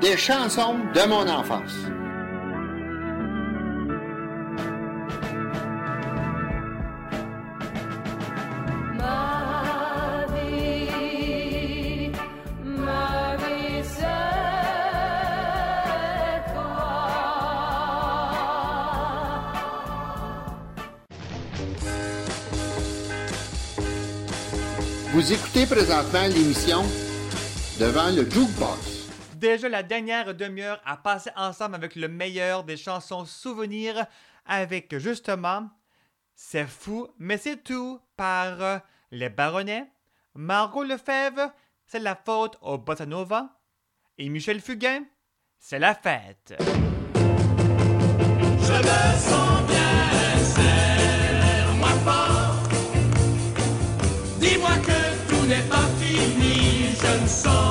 des chansons de mon enfance. Vous écoutez présentement l'émission devant le jukebox. Déjà la dernière demi-heure à passer ensemble avec le meilleur des chansons souvenirs avec justement C'est fou, mais c'est tout par euh, Les Baronnets, Margot Lefebvre, C'est la faute au Bossa Nova et Michel Fugain, C'est la fête. Je me sens bien, serre-moi fort. Dis-moi que tout n'est pas fini, je me sens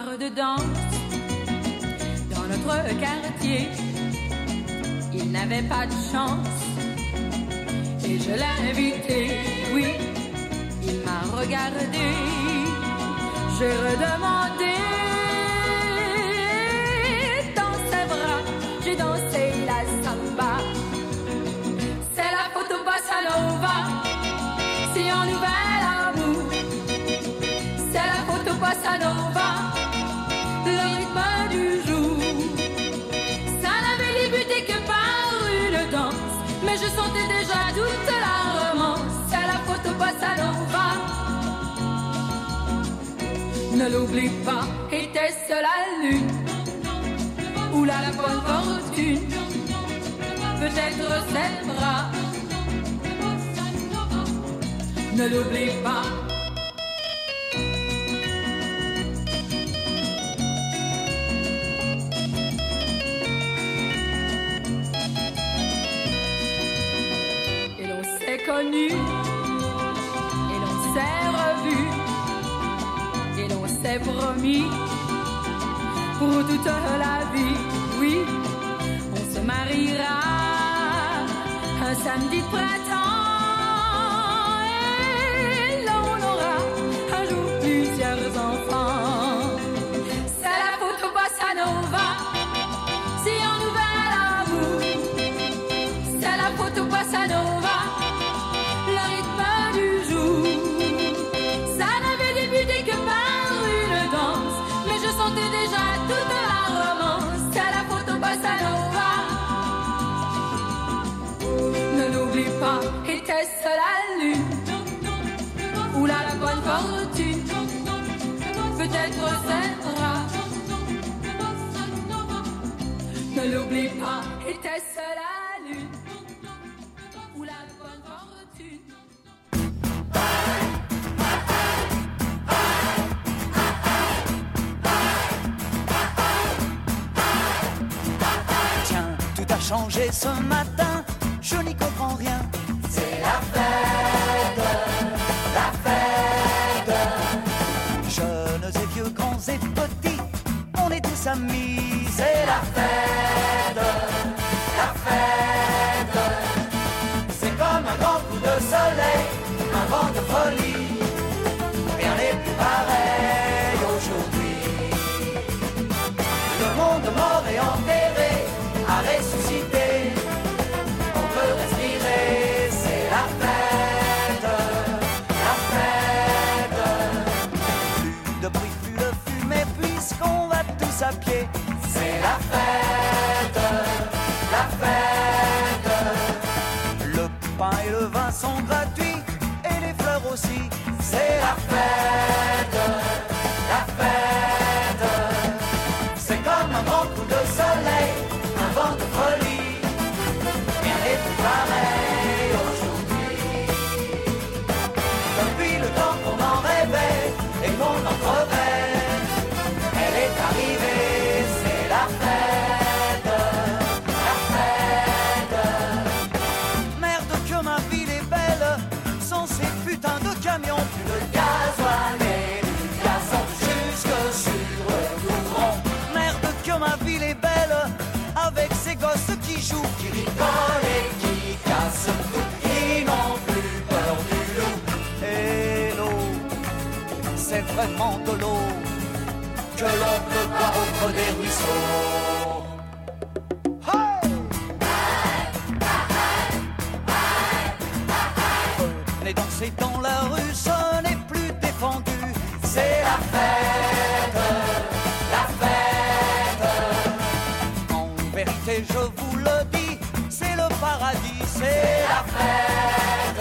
de danse dans notre quartier. Il n'avait pas de chance et je l'ai invité. Oui, il m'a regardé. Je redemande. n'oublie pas, était-ce la lune ou la bonne fortune? Peut-être ses bras. Ne l'oublie pas. Et l'on s'est connu promis pour toute la vie. Oui, on se mariera un samedi près Ne l'oublie pas, était-ce la lune. Ou la bonne fortune. Tiens, tout a changé ce matin, je n'y comprends rien. camino. Les qui tout, ils n'ont plus peur du loup. Et l'eau, c'est vraiment de l'eau, que l'on peut pas auprès des ruisseaux. Les dansers dans la rue se les plus défendus, c'est la fête, la fête, en vérité je vous. paradis, c'est la.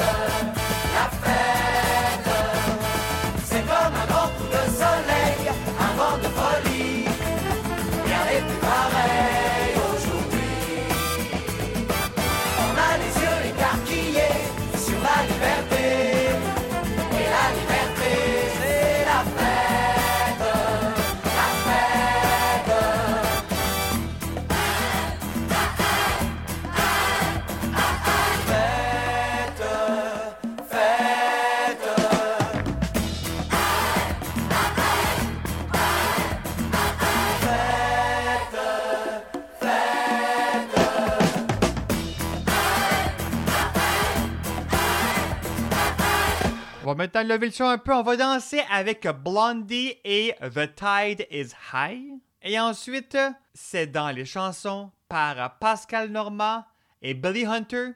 va le son un peu. On va danser avec Blondie et The Tide is High. Et ensuite, c'est dans les chansons par Pascal Norma et Billy Hunter.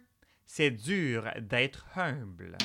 C'est dur d'être humble.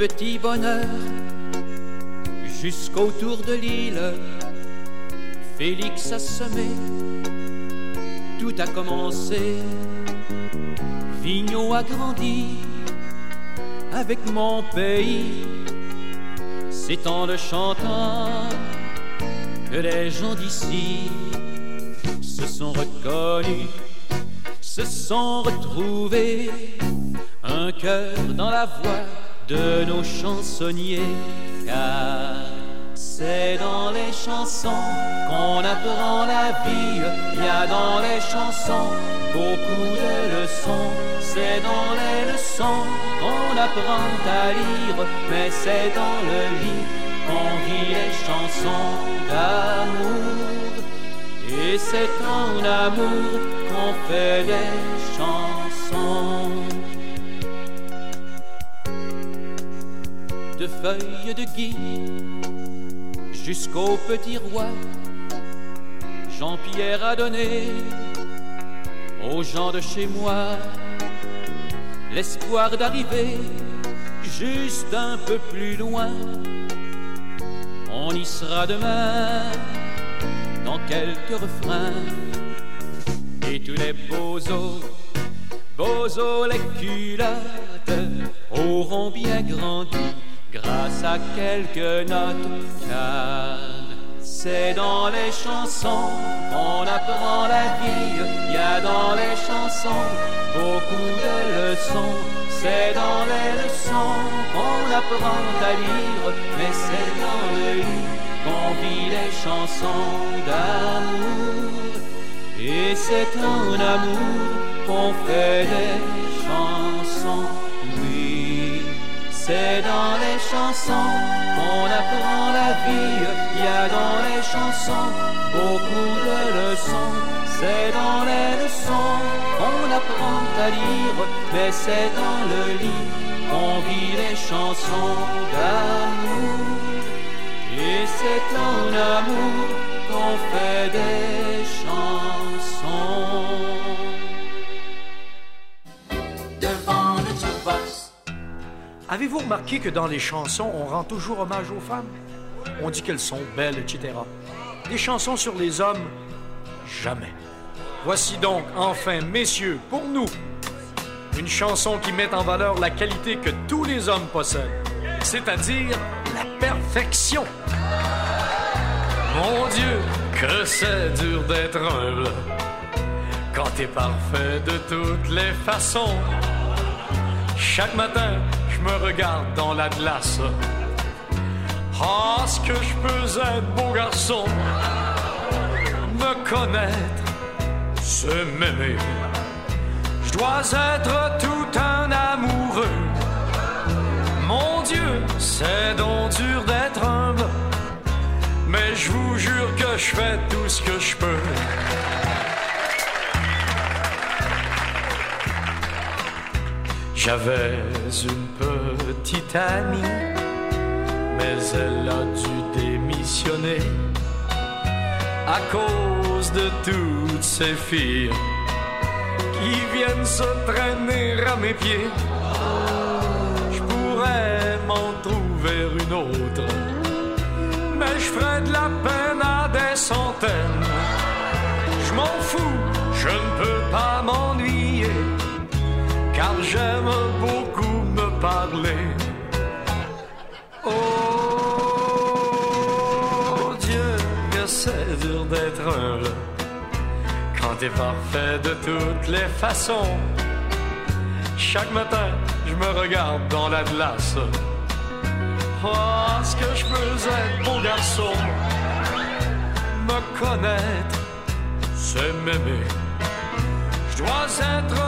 Petit bonheur jusqu'au tour de l'île. Félix a semé, tout a commencé. Vigneault a grandi avec mon pays. C'est en le chantant que les gens d'ici se sont reconnus, se sont retrouvés, un cœur dans la de nos chansonniers, car c'est dans les chansons qu'on apprend la vie. Il y a dans les chansons beaucoup de leçons. C'est dans les leçons qu'on apprend à lire, mais c'est dans le lit qu'on vit les chansons d'amour. Et c'est en amour qu'on fait des chansons. De feuilles de gui jusqu'au petit roi, Jean-Pierre a donné aux gens de chez moi l'espoir d'arriver juste un peu plus loin. On y sera demain dans quelques refrains et tous les bozos, bozos les culottes auront bien grandi grâce à quelques notes car c'est dans les chansons qu'on apprend la vie. Il y a dans les chansons beaucoup de leçons. C'est dans les leçons qu'on apprend à lire, mais c'est dans le lit qu'on vit les chansons d'amour. Et c'est en amour qu'on fait des chansons. C'est dans les chansons qu'on apprend la vie. Il y a dans les chansons beaucoup de leçons. C'est dans les leçons qu'on apprend à lire, mais c'est dans le lit qu'on vit les chansons d'amour. Et c'est en amour qu'on fait des chansons. Avez-vous remarqué que dans les chansons, on rend toujours hommage aux femmes? On dit qu'elles sont belles, etc. Des chansons sur les hommes, jamais. Voici donc, enfin, messieurs, pour nous, une chanson qui met en valeur la qualité que tous les hommes possèdent, c'est-à-dire la perfection. Mon Dieu, que c'est dur d'être humble quand t'es parfait de toutes les façons. Chaque matin, je me regarde dans la glace. Ah, ce que je peux être beau garçon. Me connaître, se m'aimer. Je dois être tout un amoureux. Mon Dieu, c'est donc dur d'être humble. Mais je vous jure que je fais tout ce que je peux. J'avais une petite amie, mais elle a dû démissionner à cause de toutes ces filles qui viennent se traîner à mes pieds. Je pourrais m'en trouver une autre, mais je ferais de la peine à des centaines. Je m'en fous, je ne peux pas m'ennuyer car j'aime beaucoup me parler. Oh Dieu, que c'est dur d'être heureux quand t'es parfait de toutes les façons. Chaque matin, je me regarde dans la glace. Oh, ce que je peux être bon garçon, me connaître, c'est m'aimer. Je dois être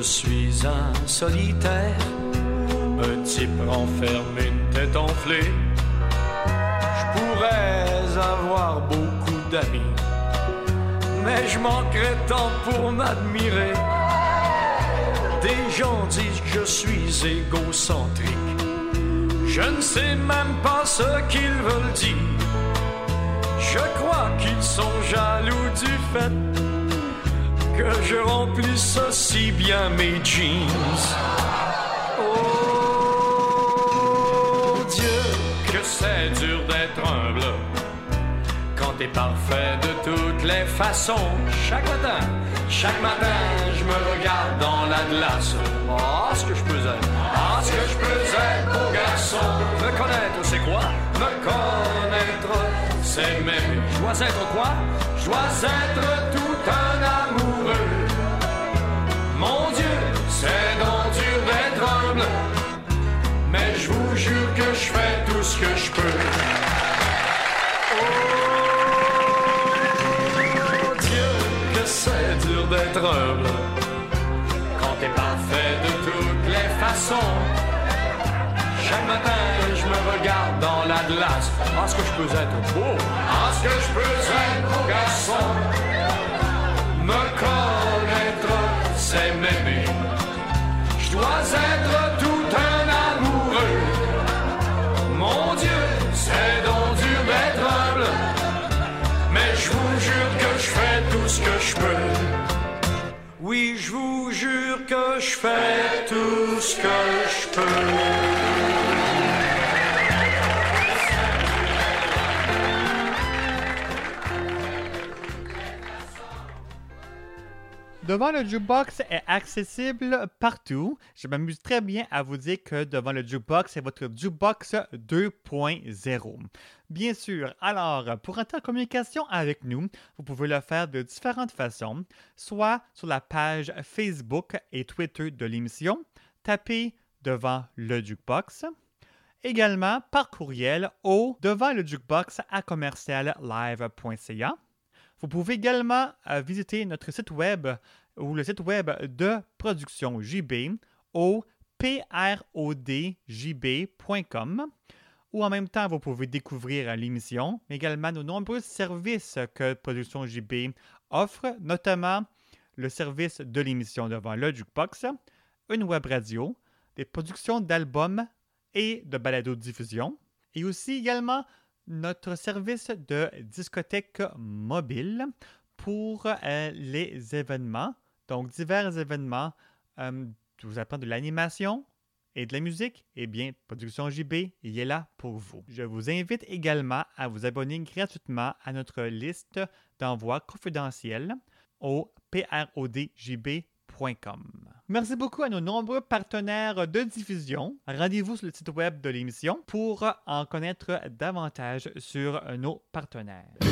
je suis un solitaire, un type renfermé, une tête enflée. Je pourrais avoir beaucoup d'amis mais je manquerais tant pour m'admirer. Des gens disent que je suis égocentrique. Je ne sais même pas ce qu'ils veulent dire. Je crois qu'ils sont jaloux du fait que je remplisse si bien mes jeans. Oh Dieu, que c'est dur d'être humble quand t'es parfait de toutes les façons. Chaque matin, chaque matin, je me regarde dans la glace. Oh, ce que je peux être, ah, ce que je peux être, beau garçon. Me connaître, c'est quoi? Me connaître, c'est m'aimer. Je dois être quoi? Je dois être tout quand t'es parfait de toutes les façons. Chaque matin, je me regarde dans la glace. Est-ce que je peux être beau? Est-ce que je peux être beau garçon? Me connaître, c'est m'aimer. Je dois être fais tout ce que je peux. Devant le jukebox est accessible partout. Je m'amuse très bien à vous dire que devant le jukebox, c'est votre jukebox 2.0. Bien sûr, alors, pour entrer en communication avec nous, vous pouvez le faire de différentes façons, soit sur la page Facebook et Twitter de l'émission, tapez devant le jukebox, également par courriel au devant le jukebox à commercial live.ca. Vous pouvez également euh, visiter notre site web ou le site web de production JB au prodjb.com ou en même temps, vous pouvez découvrir l'émission, mais également nos nombreux services que Production JB offre, notamment le service de l'émission devant le Jukebox, une web radio, des productions d'albums et de balado-diffusion, et aussi également notre service de discothèque mobile pour euh, les événements. Donc, divers événements. Euh, vous apprends de l'animation et de la musique. Eh bien, Production JB, il est là pour vous. Je vous invite également à vous abonner gratuitement à notre liste d'envoi confidentiels au prodjb.com. Merci beaucoup à nos nombreux partenaires de diffusion. Rendez-vous sur le site web de l'émission pour en connaître davantage sur nos partenaires.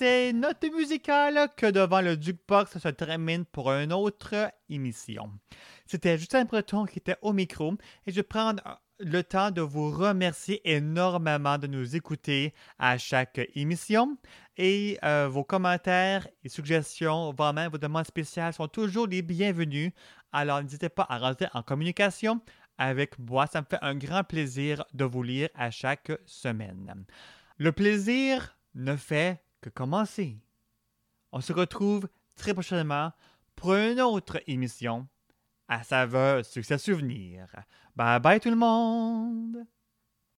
ces notes musicales que devant le jukebox se termine pour une autre émission. C'était Justin Breton qui était au micro et je prends le temps de vous remercier énormément de nous écouter à chaque émission. Et euh, vos commentaires et suggestions, voire même vos demandes spéciales sont toujours les bienvenus. Alors n'hésitez pas à rentrer en communication avec moi. Ça me fait un grand plaisir de vous lire à chaque semaine. Le plaisir ne fait que commencer. On se retrouve très prochainement pour une autre émission à saveur succès souvenirs. Bye bye tout le monde!